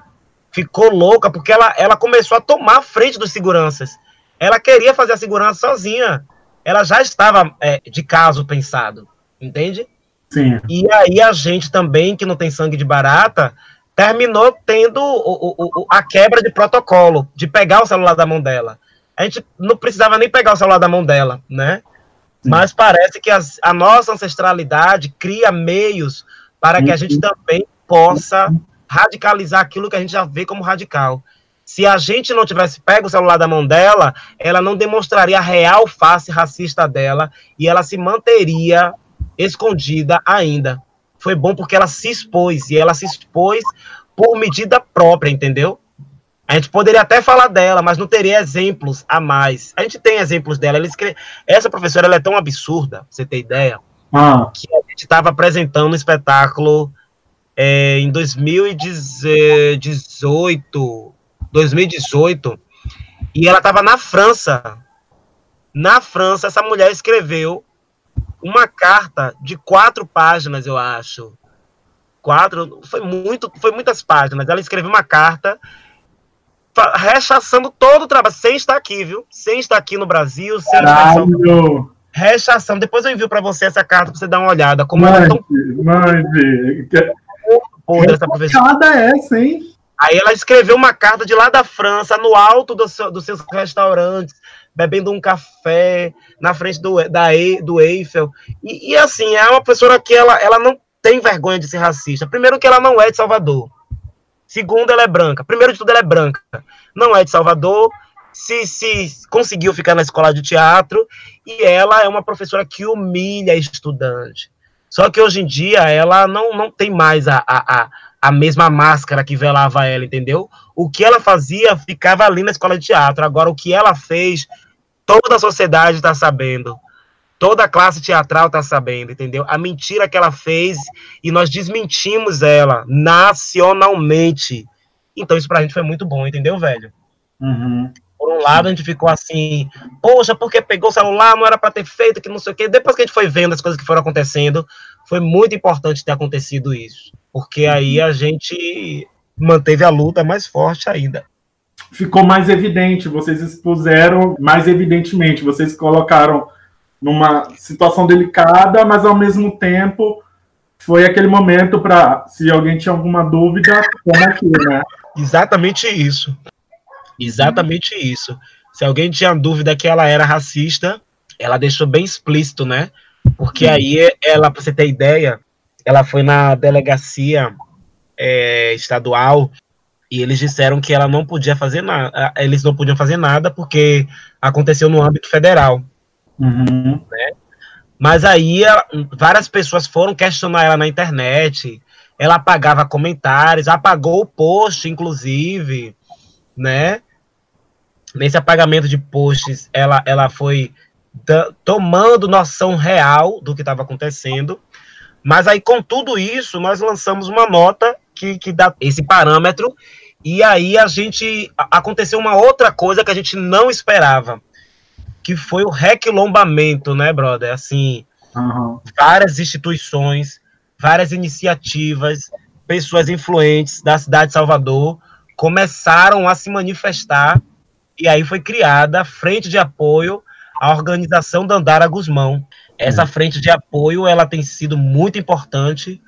ficou louca, porque ela, ela começou a tomar a frente dos seguranças. Ela queria fazer a segurança sozinha ela já estava é, de caso pensado, entende? Sim. E aí a gente também, que não tem sangue de barata, terminou tendo o, o, o, a quebra de protocolo, de pegar o celular da mão dela. A gente não precisava nem pegar o celular da mão dela, né? Sim. Mas parece que as, a nossa ancestralidade cria meios para que a gente também possa radicalizar aquilo que a gente já vê como radical. Se a gente não tivesse pego o celular da mão dela, ela não demonstraria a real face racista dela e ela se manteria escondida ainda. Foi bom porque ela se expôs e ela se expôs por medida própria, entendeu? A gente poderia até falar dela, mas não teria exemplos a mais. A gente tem exemplos dela. Ela escreve... Essa professora ela é tão absurda, pra você ter ideia, ah. que a gente estava apresentando um espetáculo é, em 2018, 2018, e ela estava na França. Na França, essa mulher escreveu uma carta de quatro páginas, eu acho. Quatro, foi muito, foi muitas páginas. Ela escreveu uma carta rechaçando todo o trabalho, sem estar aqui, viu? Sem estar aqui no Brasil, sem Caralho. Rechaçando. Depois eu envio para você essa carta para você dar uma olhada. Como mande, ela é tão... mande. Podre essa professora. é essa, hein? Aí ela escreveu uma carta de lá da França, no alto do dos seus restaurantes, bebendo um café na frente do, da, do Eiffel. E, e, assim, é uma professora que ela, ela não tem vergonha de ser racista. Primeiro que ela não é de Salvador. Segundo, ela é branca. Primeiro de tudo, ela é branca. Não é de Salvador. Se, se conseguiu ficar na escola de teatro. E ela é uma professora que humilha estudante. Só que hoje em dia ela não, não tem mais a, a, a a mesma máscara que velava ela, entendeu? O que ela fazia ficava ali na escola de teatro. Agora, o que ela fez, toda a sociedade está sabendo. Toda a classe teatral está sabendo, entendeu? A mentira que ela fez e nós desmentimos ela nacionalmente. Então, isso pra gente foi muito bom, entendeu, velho? Uhum. Por um lado, a gente ficou assim, poxa, porque pegou o celular, não era para ter feito, que não sei o quê. Depois que a gente foi vendo as coisas que foram acontecendo, foi muito importante ter acontecido isso porque aí a gente manteve a luta mais forte ainda. Ficou mais evidente, vocês expuseram mais evidentemente, vocês colocaram numa situação delicada, mas ao mesmo tempo foi aquele momento para, se alguém tinha alguma dúvida, como aqui, né? Exatamente isso. Exatamente isso. Se alguém tinha dúvida que ela era racista, ela deixou bem explícito, né? Porque aí ela, para você ter ideia, ela foi na delegacia é, estadual e eles disseram que ela não podia fazer nada, eles não podiam fazer nada porque aconteceu no âmbito federal. Uhum. Né? Mas aí várias pessoas foram questionar ela na internet, ela apagava comentários, apagou o post, inclusive, né? Nesse apagamento de posts, ela, ela foi tomando noção real do que estava acontecendo. Mas aí, com tudo isso, nós lançamos uma nota que, que dá esse parâmetro. E aí a gente. Aconteceu uma outra coisa que a gente não esperava. Que foi o requilombamento, né, brother? Assim, uhum. várias instituições, várias iniciativas, pessoas influentes da cidade de Salvador começaram a se manifestar. E aí foi criada a frente de apoio à organização Dandara Guzmão. Essa frente de apoio ela tem sido muito importante,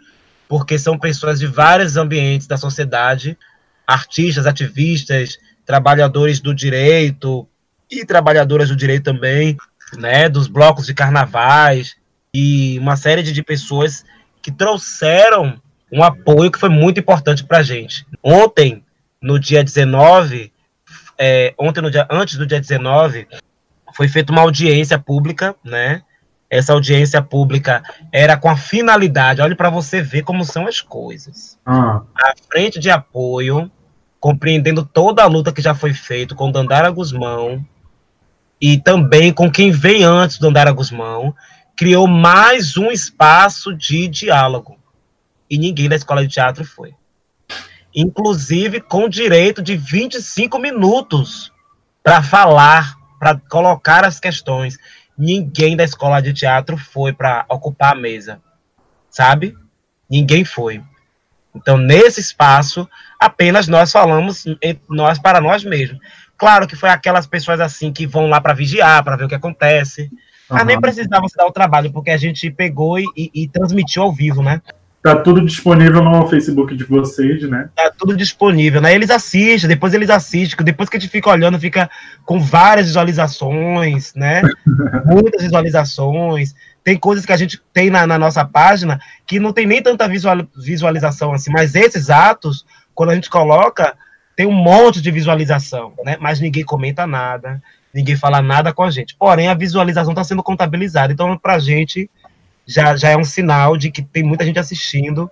porque são pessoas de vários ambientes da sociedade, artistas, ativistas, trabalhadores do direito e trabalhadoras do direito também, né, dos blocos de carnavais e uma série de, de pessoas que trouxeram um apoio que foi muito importante para a gente. Ontem, no dia 19, é, ontem no dia, antes do dia 19, foi feita uma audiência pública, né, essa audiência pública era com a finalidade, olhe para você ver como são as coisas. Ah. A frente de apoio, compreendendo toda a luta que já foi feita com Dandara Guzmão e também com quem vem antes do Dandara Guzmão, criou mais um espaço de diálogo. E ninguém da escola de teatro foi. Inclusive com direito de 25 minutos para falar, para colocar as questões ninguém da escola de teatro foi para ocupar a mesa, sabe? Ninguém foi. Então, nesse espaço, apenas nós falamos nós para nós mesmos. Claro que foi aquelas pessoas assim que vão lá para vigiar, para ver o que acontece. Uhum. Mas nem precisava se dar o trabalho, porque a gente pegou e, e, e transmitiu ao vivo, né? Tá tudo disponível no Facebook de vocês, né? Tá tudo disponível, né? Eles assistem, depois eles assistem, depois que a gente fica olhando, fica com várias visualizações, né? Muitas visualizações. Tem coisas que a gente tem na, na, nossa página que não tem nem tanta visual, visualização assim, mas esses atos, quando a gente coloca, tem um monte de visualização, né? Mas ninguém comenta nada, ninguém fala nada com a gente. Porém, a visualização está sendo contabilizada. Então, para a gente já, já é um sinal de que tem muita gente assistindo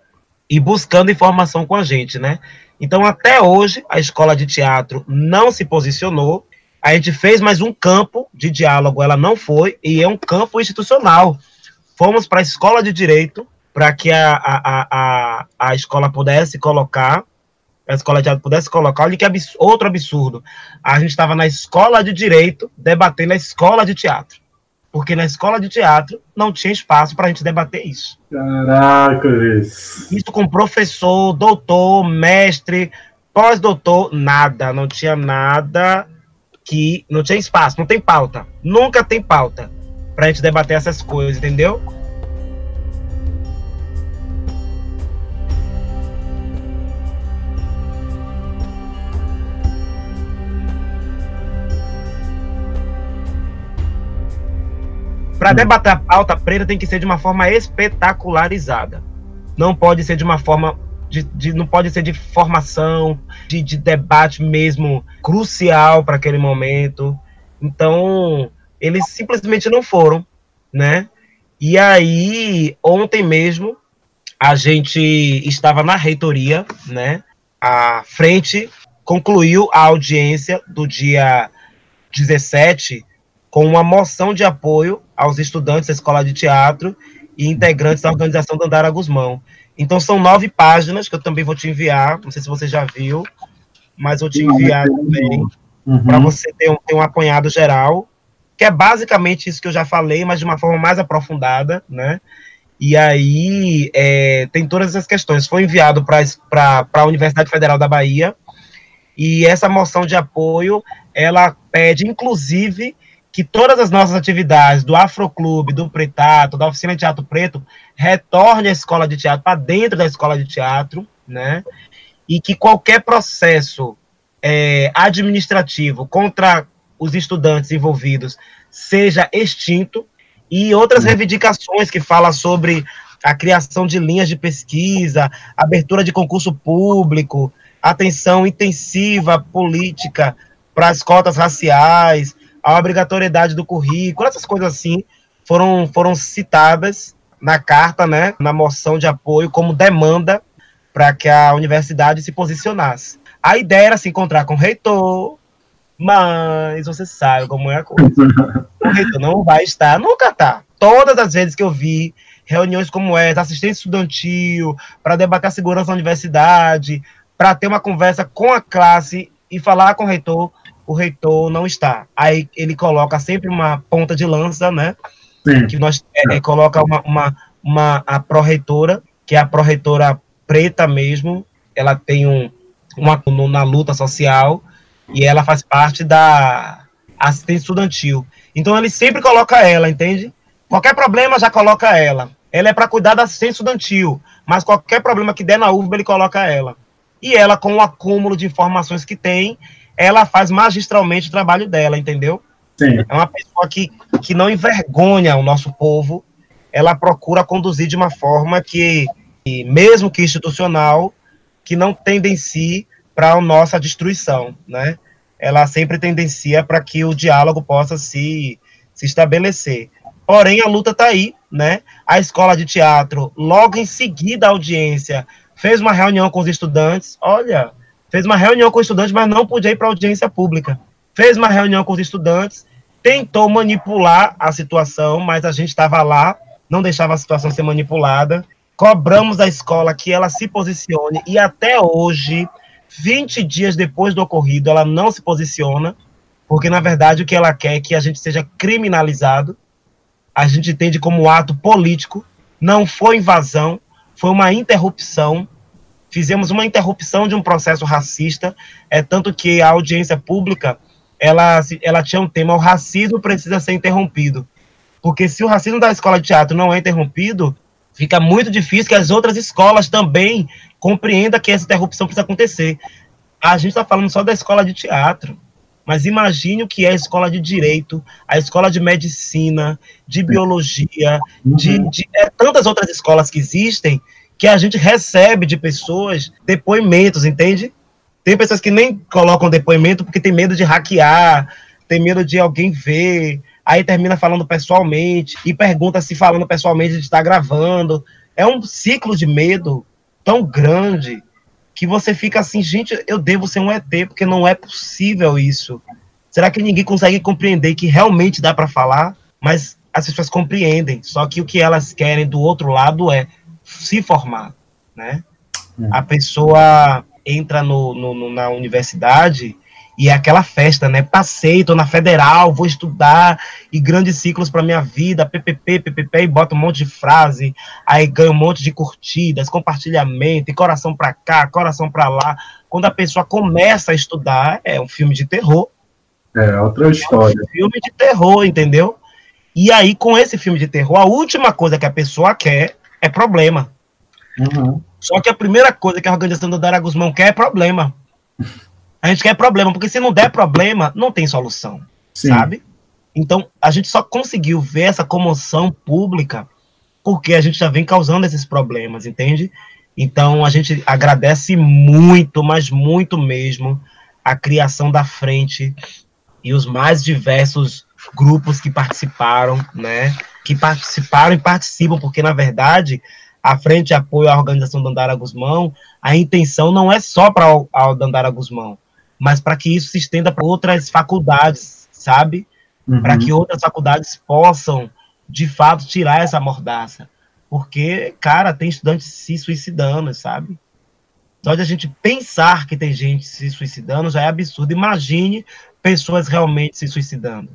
e buscando informação com a gente, né? Então, até hoje, a escola de teatro não se posicionou. A gente fez mais um campo de diálogo, ela não foi, e é um campo institucional. Fomos para a escola de direito para que a, a, a, a escola pudesse colocar, a escola de teatro pudesse colocar. Olha que abs outro absurdo. A gente estava na escola de direito debatendo a escola de teatro porque na escola de teatro não tinha espaço para a gente debater isso. Caraca, isso com professor, doutor, mestre, pós-doutor, nada, não tinha nada que não tinha espaço, não tem pauta, nunca tem pauta para a gente debater essas coisas, entendeu? Para debater a pauta preta tem que ser de uma forma espetacularizada. Não pode ser de uma forma de, de, não pode ser de formação, de, de debate mesmo crucial para aquele momento. Então, eles simplesmente não foram, né? E aí, ontem mesmo, a gente estava na reitoria, né? A frente concluiu a audiência do dia 17 com uma moção de apoio aos estudantes da escola de teatro e integrantes da organização Dandara Guzmão. Então são nove páginas que eu também vou te enviar, não sei se você já viu, mas vou te enviar também uhum. para você ter um, ter um apanhado geral, que é basicamente isso que eu já falei, mas de uma forma mais aprofundada, né? E aí é, tem todas essas questões. Foi enviado para a Universidade Federal da Bahia, e essa moção de apoio, ela pede, inclusive, que todas as nossas atividades do Afroclube, do Pretato, da Oficina de Teatro Preto, retorne à escola de teatro, para dentro da escola de teatro, né? E que qualquer processo é, administrativo contra os estudantes envolvidos seja extinto e outras reivindicações que falam sobre a criação de linhas de pesquisa, abertura de concurso público, atenção intensiva política para as cotas raciais, a obrigatoriedade do currículo, essas coisas assim foram, foram citadas na carta, né, na moção de apoio como demanda para que a universidade se posicionasse. A ideia era se encontrar com o reitor, mas você sabe como é a coisa. O reitor não vai estar, nunca está. Todas as vezes que eu vi reuniões como essa, assistência estudantil, para debater a segurança da universidade, para ter uma conversa com a classe e falar com o reitor, o reitor não está. Aí ele coloca sempre uma ponta de lança, né? Sim. Que nós é, coloca uma, uma, uma a pró-reitora, que é a pró-reitora preta mesmo, ela tem um, uma na luta social e ela faz parte da assistência estudantil. Então ele sempre coloca ela, entende? Qualquer problema já coloca ela. Ela é para cuidar da assistência estudantil, mas qualquer problema que der na UFBA ele coloca ela e ela, com o acúmulo de informações que tem, ela faz magistralmente o trabalho dela, entendeu? Sim. É uma pessoa que, que não envergonha o nosso povo, ela procura conduzir de uma forma que, mesmo que institucional, que não tendencie para a nossa destruição, né? Ela sempre tendencia para que o diálogo possa se, se estabelecer. Porém, a luta está aí, né? A escola de teatro, logo em seguida a audiência, fez uma reunião com os estudantes, olha, fez uma reunião com estudantes, mas não podia ir para audiência pública. Fez uma reunião com os estudantes, tentou manipular a situação, mas a gente estava lá, não deixava a situação ser manipulada. Cobramos da escola que ela se posicione e até hoje, 20 dias depois do ocorrido, ela não se posiciona, porque na verdade o que ela quer é que a gente seja criminalizado. A gente entende como ato político, não foi invasão, foi uma interrupção fizemos uma interrupção de um processo racista, é tanto que a audiência pública ela, ela tinha um tema: o racismo precisa ser interrompido. Porque se o racismo da escola de teatro não é interrompido, fica muito difícil que as outras escolas também compreendam que essa interrupção precisa acontecer. A gente está falando só da escola de teatro, mas imagine o que é a escola de direito, a escola de medicina, de biologia, uhum. de, de é, tantas outras escolas que existem que a gente recebe de pessoas depoimentos, entende? Tem pessoas que nem colocam depoimento porque tem medo de hackear, tem medo de alguém ver, aí termina falando pessoalmente e pergunta se falando pessoalmente está gravando. É um ciclo de medo tão grande que você fica assim, gente, eu devo ser um ET porque não é possível isso. Será que ninguém consegue compreender que realmente dá para falar? Mas as pessoas compreendem, só que o que elas querem do outro lado é se formar, né? É. A pessoa entra no, no, na universidade e é aquela festa, né? Passei, tô na federal, vou estudar e grandes ciclos para minha vida, PPP, PPP, e bota um monte de frase, aí ganha um monte de curtidas, compartilhamento, e coração para cá, coração para lá. Quando a pessoa começa a estudar, é um filme de terror. É outra história. É um filme de terror, entendeu? E aí, com esse filme de terror, a última coisa que a pessoa quer é problema. Uhum. Só que a primeira coisa que a organização do Dara Guzmão quer é problema. A gente quer problema, porque se não der problema, não tem solução, Sim. sabe? Então, a gente só conseguiu ver essa comoção pública porque a gente já vem causando esses problemas, entende? Então, a gente agradece muito, mas muito mesmo, a criação da frente e os mais diversos grupos que participaram, né? Que participaram e participam, porque, na verdade, a Frente de Apoio à Organização Dandara Guzmão, a intenção não é só para a Dandara Guzmão, mas para que isso se estenda para outras faculdades, sabe? Uhum. Para que outras faculdades possam, de fato, tirar essa mordaça. Porque, cara, tem estudantes se suicidando, sabe? Só de a gente pensar que tem gente se suicidando já é absurdo. Imagine pessoas realmente se suicidando.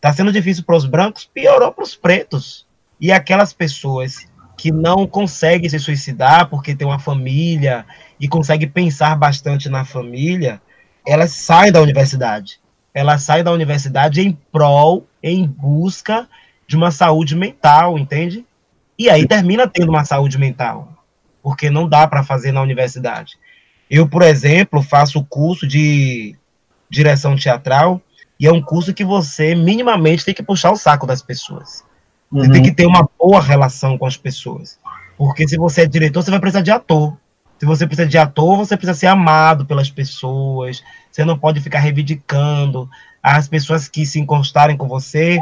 Está sendo difícil para os brancos, piorou para os pretos. E aquelas pessoas que não conseguem se suicidar porque tem uma família e consegue pensar bastante na família, elas saem da universidade. Elas saem da universidade em prol, em busca de uma saúde mental, entende? E aí termina tendo uma saúde mental, porque não dá para fazer na universidade. Eu, por exemplo, faço curso de direção teatral e é um curso que você minimamente tem que puxar o saco das pessoas. Você uhum. tem que ter uma boa relação com as pessoas. Porque se você é diretor, você vai precisar de ator. Se você precisa de ator, você precisa ser amado pelas pessoas. Você não pode ficar reivindicando. As pessoas que se encostarem com você,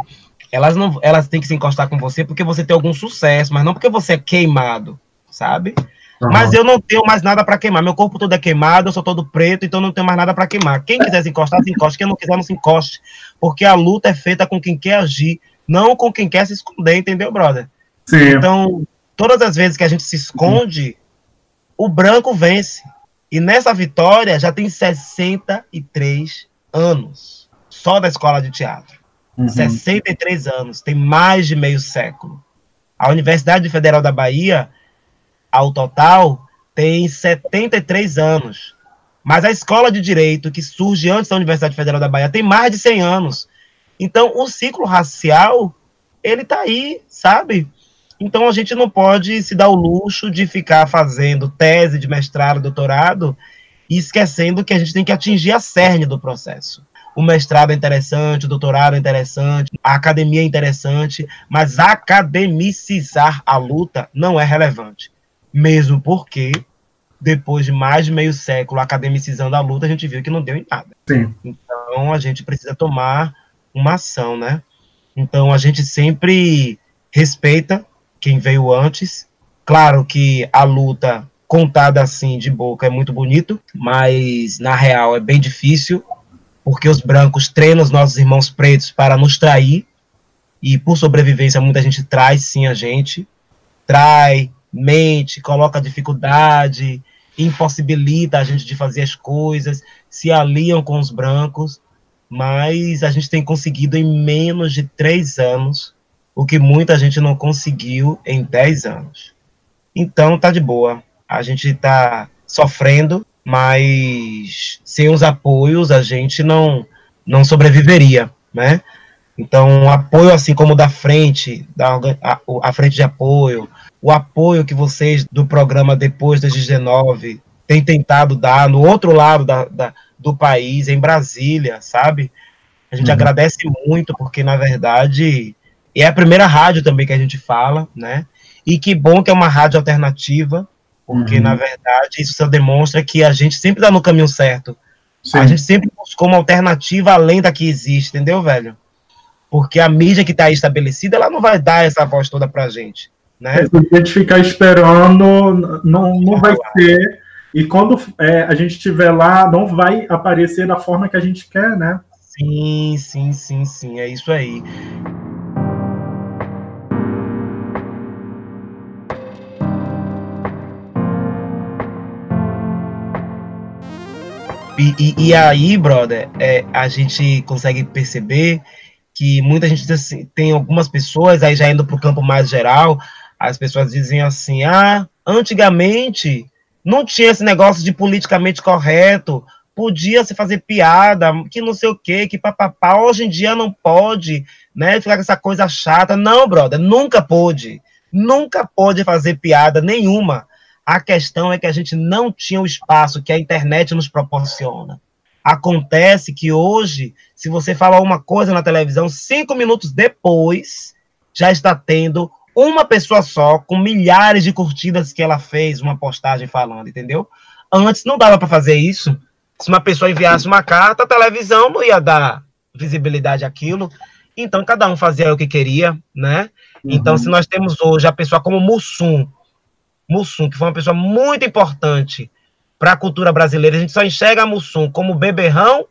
elas não, elas têm que se encostar com você porque você tem algum sucesso, mas não porque você é queimado, sabe? Uhum. Mas eu não tenho mais nada para queimar. Meu corpo todo é queimado, eu sou todo preto, então não tenho mais nada para queimar. Quem quiser se encostar, se encoste. Quem não quiser, não se encoste. Porque a luta é feita com quem quer agir, não com quem quer se esconder, entendeu, brother? Sim. Então, todas as vezes que a gente se esconde, o branco vence. E nessa vitória já tem 63 anos, só da escola de teatro. Uhum. 63 anos, tem mais de meio século. A Universidade Federal da Bahia, ao total, tem 73 anos. Mas a escola de direito, que surge antes da Universidade Federal da Bahia, tem mais de 100 anos. Então, o ciclo racial, ele tá aí, sabe? Então a gente não pode se dar o luxo de ficar fazendo tese de mestrado, doutorado, e esquecendo que a gente tem que atingir a cerne do processo. O mestrado é interessante, o doutorado é interessante, a academia é interessante, mas academicizar a luta não é relevante. Mesmo porque, depois de mais de meio século academicizando a luta, a gente viu que não deu em nada. Sim. Então a gente precisa tomar uma ação, né? Então a gente sempre respeita quem veio antes. Claro que a luta contada assim de boca é muito bonito, mas na real é bem difícil, porque os brancos treinam os nossos irmãos pretos para nos trair, e por sobrevivência muita gente traz sim a gente, trai, mente, coloca dificuldade, impossibilita a gente de fazer as coisas, se aliam com os brancos, mas a gente tem conseguido em menos de três anos o que muita gente não conseguiu em 10 anos. Então tá de boa. A gente tá sofrendo, mas sem os apoios a gente não não sobreviveria, né? Então, apoio assim como da frente, da a, a frente de apoio, o apoio que vocês do programa Depois das 19 têm tentado dar no outro lado da, da do país, em Brasília, sabe? A gente uhum. agradece muito, porque, na verdade, é a primeira rádio também que a gente fala, né? E que bom que é uma rádio alternativa, porque, uhum. na verdade, isso só demonstra que a gente sempre está no caminho certo. Sim. A gente sempre buscou uma alternativa além da que existe, entendeu, velho? Porque a mídia que está aí estabelecida, ela não vai dar essa voz toda pra gente. Né? Se a gente ficar esperando, não, não vai ser. E quando é, a gente estiver lá, não vai aparecer da forma que a gente quer, né? Sim, sim, sim, sim. É isso aí. E, e, e aí, brother, é, a gente consegue perceber que muita gente assim, tem algumas pessoas, aí já indo para o campo mais geral, as pessoas dizem assim: ah, antigamente não tinha esse negócio de politicamente correto, podia se fazer piada, que não sei o quê, que papapá, hoje em dia não pode, né, ficar com essa coisa chata. Não, brother, nunca pôde, nunca pôde fazer piada nenhuma. A questão é que a gente não tinha o espaço que a internet nos proporciona. Acontece que hoje, se você falar uma coisa na televisão, cinco minutos depois, já está tendo uma pessoa só, com milhares de curtidas que ela fez, uma postagem falando, entendeu? Antes não dava para fazer isso. Se uma pessoa enviasse uma carta, a televisão não ia dar visibilidade àquilo. Então, cada um fazia o que queria, né? Uhum. Então, se nós temos hoje a pessoa como Mussum, Mussum, que foi uma pessoa muito importante para a cultura brasileira. A gente só enxerga Mussum como beberrão,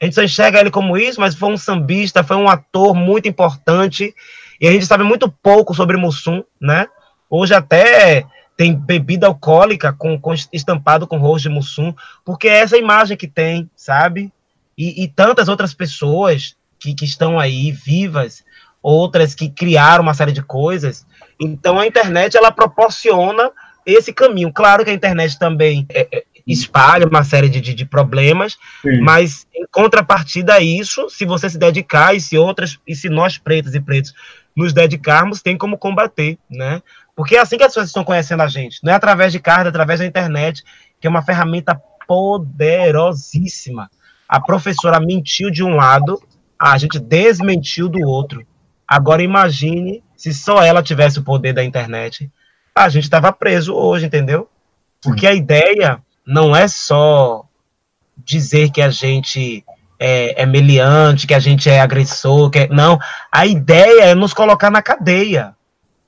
a gente só enxerga ele como isso, mas foi um sambista, foi um ator muito importante, e a gente sabe muito pouco sobre Mussum, né? Hoje até tem bebida alcoólica com, com estampado com rosto de Mussum, porque é essa imagem que tem, sabe? E, e tantas outras pessoas que, que estão aí vivas, outras que criaram uma série de coisas, então a internet ela proporciona esse caminho. Claro que a internet também é, é, espalha uma série de, de, de problemas, Sim. mas em contrapartida a isso, se você se dedicar e se outras e se nós pretos e pretos nos dedicarmos, tem como combater, né? Porque é assim que as pessoas estão conhecendo a gente, não é através de carta, é através da internet, que é uma ferramenta poderosíssima. A professora mentiu de um lado, a gente desmentiu do outro. Agora imagine se só ela tivesse o poder da internet. A gente estava preso hoje, entendeu? Porque a ideia não é só dizer que a gente é, é meliante, que a gente é agressor, que é... não. A ideia é nos colocar na cadeia,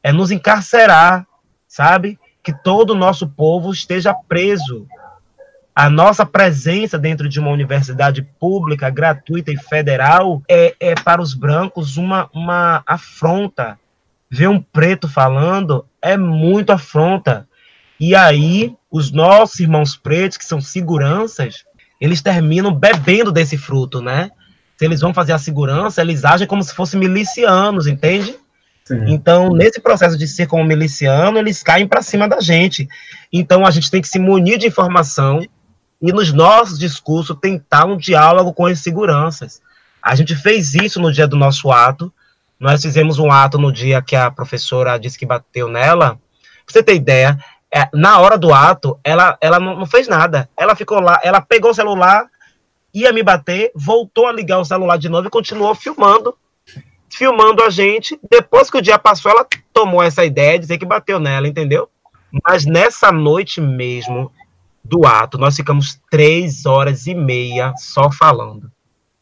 é nos encarcerar, sabe? Que todo o nosso povo esteja preso. A nossa presença dentro de uma universidade pública, gratuita e federal é, é para os brancos uma, uma afronta. Ver um preto falando é muito afronta. E aí, os nossos irmãos pretos, que são seguranças, eles terminam bebendo desse fruto, né? Se eles vão fazer a segurança, eles agem como se fossem milicianos, entende? Sim. Então, nesse processo de ser como miliciano, eles caem para cima da gente. Então, a gente tem que se munir de informação e, nos nossos discursos, tentar um diálogo com as seguranças. A gente fez isso no dia do nosso ato. Nós fizemos um ato no dia que a professora disse que bateu nela. Pra você ter ideia, na hora do ato, ela, ela não, não, fez nada. Ela ficou lá, ela pegou o celular, ia me bater, voltou a ligar o celular de novo e continuou filmando. Filmando a gente. Depois que o dia passou, ela tomou essa ideia de dizer que bateu nela, entendeu? Mas nessa noite mesmo do ato, nós ficamos três horas e meia só falando.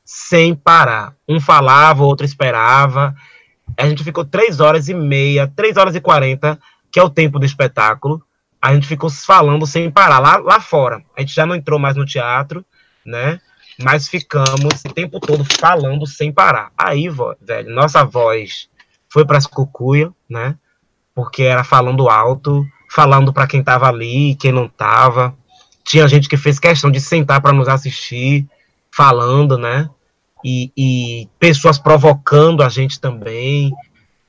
Sem parar. Um falava, o outro esperava. A gente ficou três horas e meia, três horas e quarenta, que é o tempo do espetáculo a gente ficou falando sem parar lá, lá fora. A gente já não entrou mais no teatro, né? Mas ficamos o tempo todo falando sem parar. Aí, velho, nossa voz foi para as cucuia, né? Porque era falando alto, falando para quem tava ali, quem não tava. Tinha gente que fez questão de sentar para nos assistir, falando, né? E, e pessoas provocando a gente também.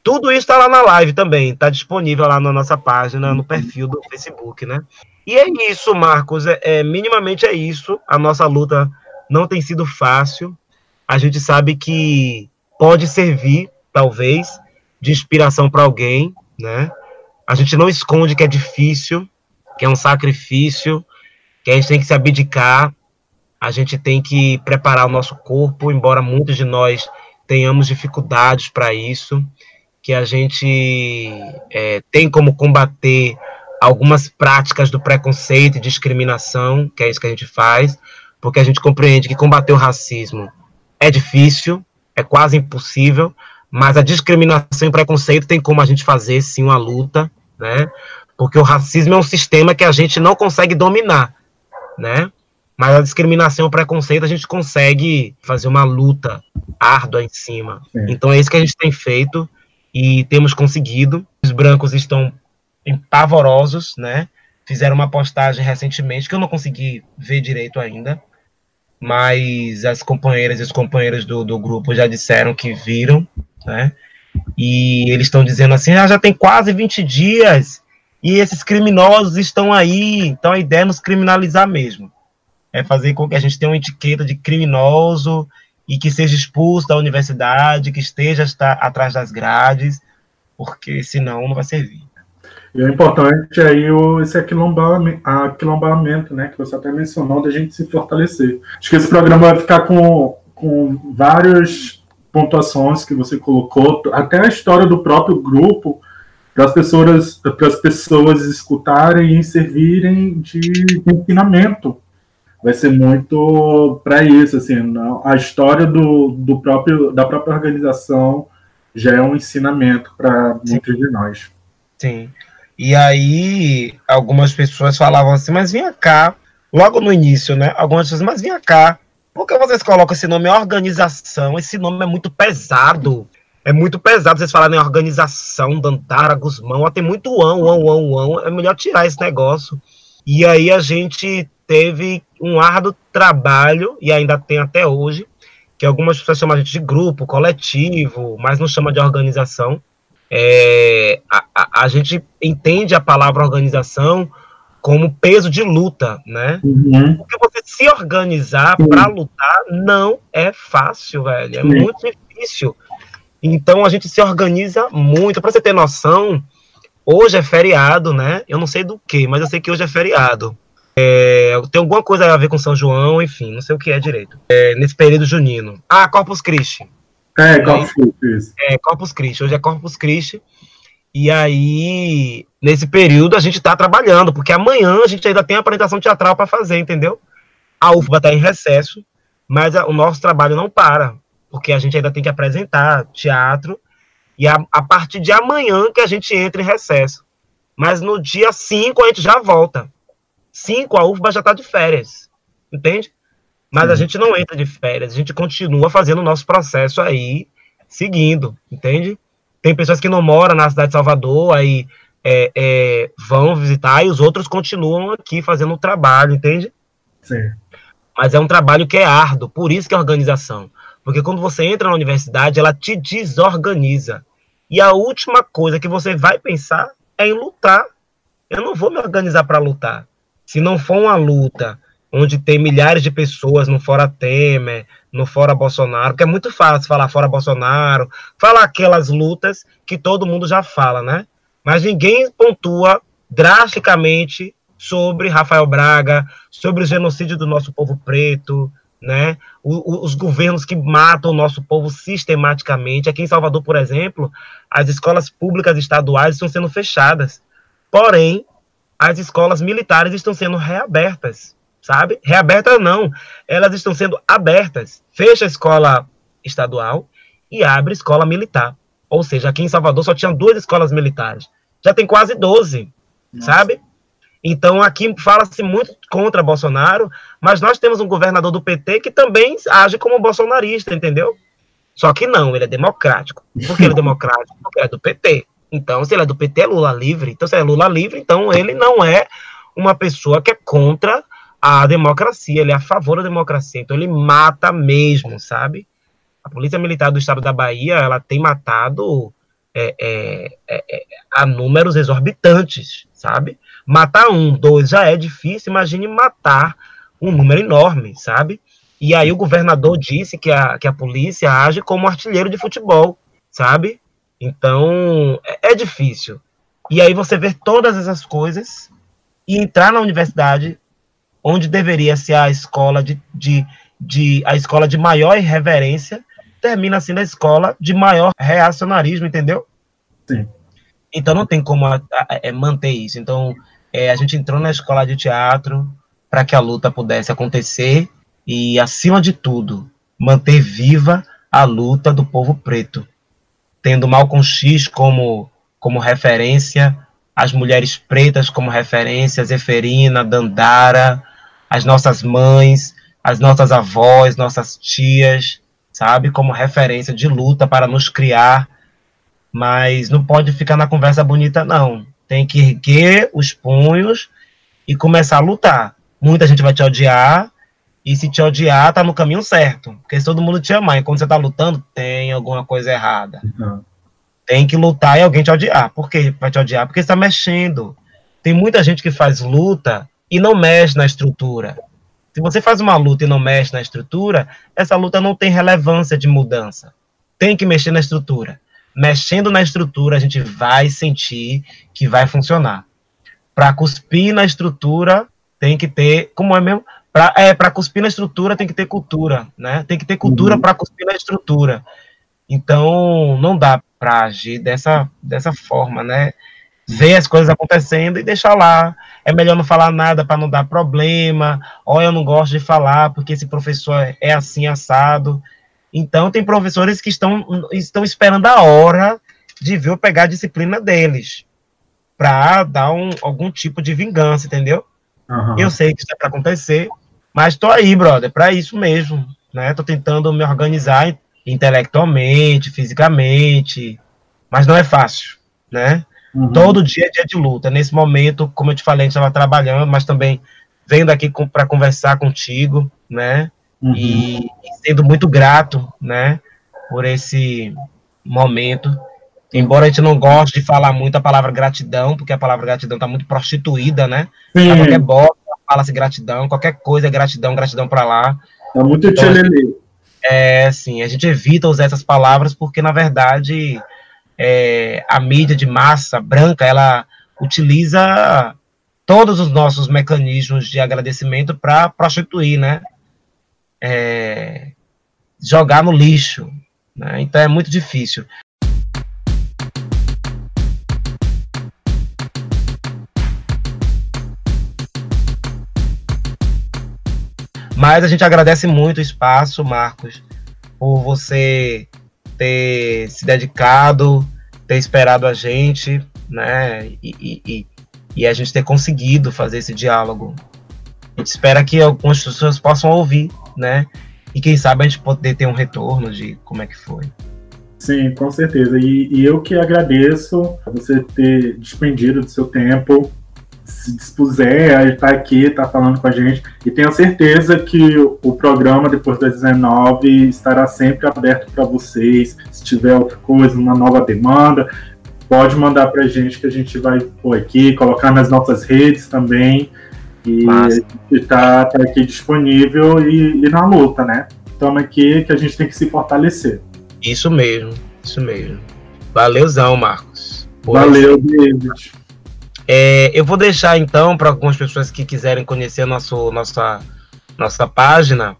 Tudo isso está lá na live também, está disponível lá na nossa página, no perfil do Facebook, né? E é isso, Marcos, é, é, minimamente é isso. A nossa luta não tem sido fácil. A gente sabe que pode servir, talvez, de inspiração para alguém, né? A gente não esconde que é difícil, que é um sacrifício, que a gente tem que se abdicar, a gente tem que preparar o nosso corpo, embora muitos de nós tenhamos dificuldades para isso que a gente é, tem como combater algumas práticas do preconceito e discriminação, que é isso que a gente faz, porque a gente compreende que combater o racismo é difícil, é quase impossível, mas a discriminação e preconceito tem como a gente fazer sim uma luta, né? Porque o racismo é um sistema que a gente não consegue dominar, né? Mas a discriminação e o preconceito a gente consegue fazer uma luta árdua em cima. Então é isso que a gente tem feito e temos conseguido. Os brancos estão pavorosos, né? Fizeram uma postagem recentemente que eu não consegui ver direito ainda, mas as companheiras e os companheiros do, do grupo já disseram que viram, né? E eles estão dizendo assim: ah, já tem quase 20 dias e esses criminosos estão aí, então a ideia é nos criminalizar mesmo. É fazer com que a gente tenha uma etiqueta de criminoso e que seja expulso da universidade, que esteja atrás das grades, porque senão não vai servir. E é importante aí o, esse aquilombalamento, né, que você até mencionou, da gente se fortalecer. Acho que esse programa vai ficar com, com várias pontuações que você colocou, até a história do próprio grupo, para as pessoas, pessoas escutarem e servirem de ensinamento vai ser muito para isso, assim, a história do, do próprio da própria organização já é um ensinamento para muitos de nós. Sim. E aí algumas pessoas falavam assim, mas vinha cá, logo no início, né? Algumas pessoas, mas vinha cá. Por que vocês colocam esse nome organização? Esse nome é muito pesado. É muito pesado vocês falarem organização, Dantara, Guzmão, tem muito ão, ão, ão, ão. É melhor tirar esse negócio. E aí a gente teve um árduo trabalho, e ainda tem até hoje, que algumas pessoas chamam a gente de grupo, coletivo, mas não chama de organização. É, a, a, a, gente entende a palavra organização como peso de luta, né? Uhum. Porque você se organizar para lutar não é fácil, velho. É muito difícil. Então a gente se organiza muito. Para você ter noção, hoje é feriado, né? Eu não sei do que, mas eu sei que hoje é feriado. É, tem alguma coisa a ver com São João, enfim, não sei o que é direito. É, nesse período junino. Ah, Corpus Christi. É, Corpus Christi. É, Corpus Christi. Hoje é Corpus Christi. E aí, nesse período, a gente está trabalhando, porque amanhã a gente ainda tem apresentação teatral para fazer, entendeu? A UFBA está em recesso, mas a, o nosso trabalho não para, porque a gente ainda tem que apresentar teatro, e a, a partir de amanhã que a gente entra em recesso. Mas no dia 5 a gente já volta. 5 a UFBA já está de férias, entende? Mas Sim. a gente não entra de férias, a gente continua fazendo o nosso processo aí, seguindo, entende? Tem pessoas que não moram na cidade de Salvador, aí é, é, vão visitar, e os outros continuam aqui fazendo o trabalho, entende? Sim. Mas é um trabalho que é árduo, por isso que é organização. Porque quando você entra na universidade, ela te desorganiza. E a última coisa que você vai pensar é em lutar. Eu não vou me organizar para lutar. Se não for uma luta onde tem milhares de pessoas no Fora Temer, no Fora Bolsonaro, porque é muito fácil falar Fora Bolsonaro, falar aquelas lutas que todo mundo já fala, né? Mas ninguém pontua drasticamente sobre Rafael Braga, sobre o genocídio do nosso povo preto, né? O, o, os governos que matam o nosso povo sistematicamente. Aqui em Salvador, por exemplo, as escolas públicas estaduais estão sendo fechadas. Porém, as escolas militares estão sendo reabertas sabe? Reabertas não, elas estão sendo abertas. Fecha a escola estadual e abre escola militar. Ou seja, aqui em Salvador só tinha duas escolas militares. Já tem quase 12, Nossa. sabe? Então aqui fala-se muito contra Bolsonaro, mas nós temos um governador do PT que também age como bolsonarista, entendeu? Só que não, ele é democrático. Por que ele é democrático? Porque é do PT. Então, se ele é do PT, é Lula livre. Então, se é Lula livre, então ele não é uma pessoa que é contra a democracia, ele é a favor da democracia, então ele mata mesmo, sabe? A Polícia Militar do Estado da Bahia, ela tem matado é, é, é, é, a números exorbitantes, sabe? Matar um, dois já é difícil, imagine matar um número enorme, sabe? E aí o governador disse que a, que a polícia age como artilheiro de futebol, sabe? Então, é, é difícil. E aí você vê todas essas coisas e entrar na universidade onde deveria ser a escola de, de, de a escola de maior irreverência, termina sendo a escola de maior reacionarismo, entendeu? Sim. Então não tem como a, a, a, é, manter isso. Então é, a gente entrou na escola de teatro para que a luta pudesse acontecer e, acima de tudo, manter viva a luta do povo preto, tendo Malcolm X como, como referência, as mulheres pretas como referência, Zeferina, Dandara, as nossas mães, as nossas avós, nossas tias, sabe, como referência de luta para nos criar, mas não pode ficar na conversa bonita, não. Tem que erguer os punhos e começar a lutar. Muita gente vai te odiar, e se te odiar, tá no caminho certo. Porque se todo mundo te amar, e quando você tá lutando, tem alguma coisa errada. Uhum. Tem que lutar e alguém te odiar. Por que vai te odiar? Porque você tá mexendo. Tem muita gente que faz luta e não mexe na estrutura. Se você faz uma luta e não mexe na estrutura, essa luta não tem relevância de mudança. Tem que mexer na estrutura. Mexendo na estrutura, a gente vai sentir que vai funcionar. Para cuspir na estrutura, tem que ter. Como é mesmo? Para é, cuspir na estrutura, tem que ter cultura. Né? Tem que ter cultura uhum. para cuspir na estrutura. Então, não dá para agir dessa, dessa forma, né? ver as coisas acontecendo e deixar lá. É melhor não falar nada para não dar problema. Ou eu não gosto de falar porque esse professor é assim assado. Então tem professores que estão, estão esperando a hora de ver eu pegar a disciplina deles para dar um, algum tipo de vingança, entendeu? Uhum. Eu sei que isso é para acontecer, mas estou aí, brother, para isso mesmo, né? Tô tentando me organizar intelectualmente, fisicamente, mas não é fácil, né? Uhum. Todo dia é dia de luta. Nesse momento, como eu te falei, a gente estava trabalhando, mas também vendo aqui para conversar contigo, né? Uhum. E, sendo muito grato, né? Por esse momento. Embora a gente não goste de falar muito a palavra gratidão, porque a palavra gratidão está muito prostituída, né? Sim. qualquer bota, fala-se gratidão, qualquer coisa é gratidão, gratidão para lá. É muito então, É, sim, a gente evita usar essas palavras porque, na verdade, é, a mídia de massa branca, ela utiliza todos os nossos mecanismos de agradecimento para prostituir, né? É, jogar no lixo. Né? Então é muito difícil. Mas a gente agradece muito o espaço, Marcos, por você ter se dedicado, ter esperado a gente, né? E, e, e a gente ter conseguido fazer esse diálogo. A gente espera que algumas pessoas possam ouvir, né? E quem sabe a gente poder ter um retorno de como é que foi. Sim, com certeza. E, e eu que agradeço você ter despendido do seu tempo se dispuser a estar aqui, estar falando com a gente. E tenho certeza que o programa, depois das 19, estará sempre aberto para vocês. Se tiver outra coisa, uma nova demanda, pode mandar para a gente que a gente vai pôr aqui, colocar nas nossas redes também. E está tá aqui disponível e, e na luta, né? Estamos aqui que a gente tem que se fortalecer. Isso mesmo, isso mesmo. Valeuzão, Marcos. Valeu, David. É, eu vou deixar então para algumas pessoas que quiserem conhecer nosso, nossa, nossa página.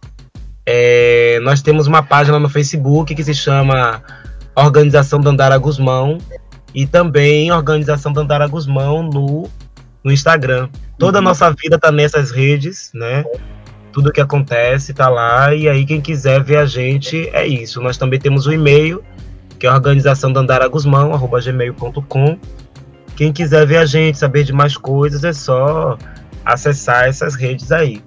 É, nós temos uma página no Facebook que se chama Organização Dandara Guzmão e também Organização Dandara Guzmão no, no Instagram. Toda a nossa vida está nessas redes, né? Tudo que acontece está lá e aí quem quiser ver a gente é isso. Nós também temos o um e-mail que é organização quem quiser ver a gente, saber de mais coisas, é só acessar essas redes aí.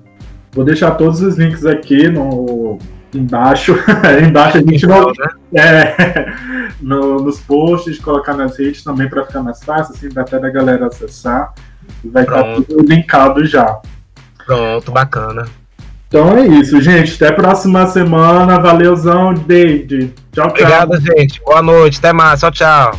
Vou deixar todos os links aqui no embaixo. embaixo a gente não. Né? É, no, nos posts, colocar nas redes também para ficar mais fácil, assim, até da galera acessar. Vai estar tudo linkado já. Pronto, bacana. Então é isso, gente. Até a próxima semana. Valeuzão, David. Tchau, tchau. Obrigado, gente. Boa noite. Até mais. Tchau, tchau.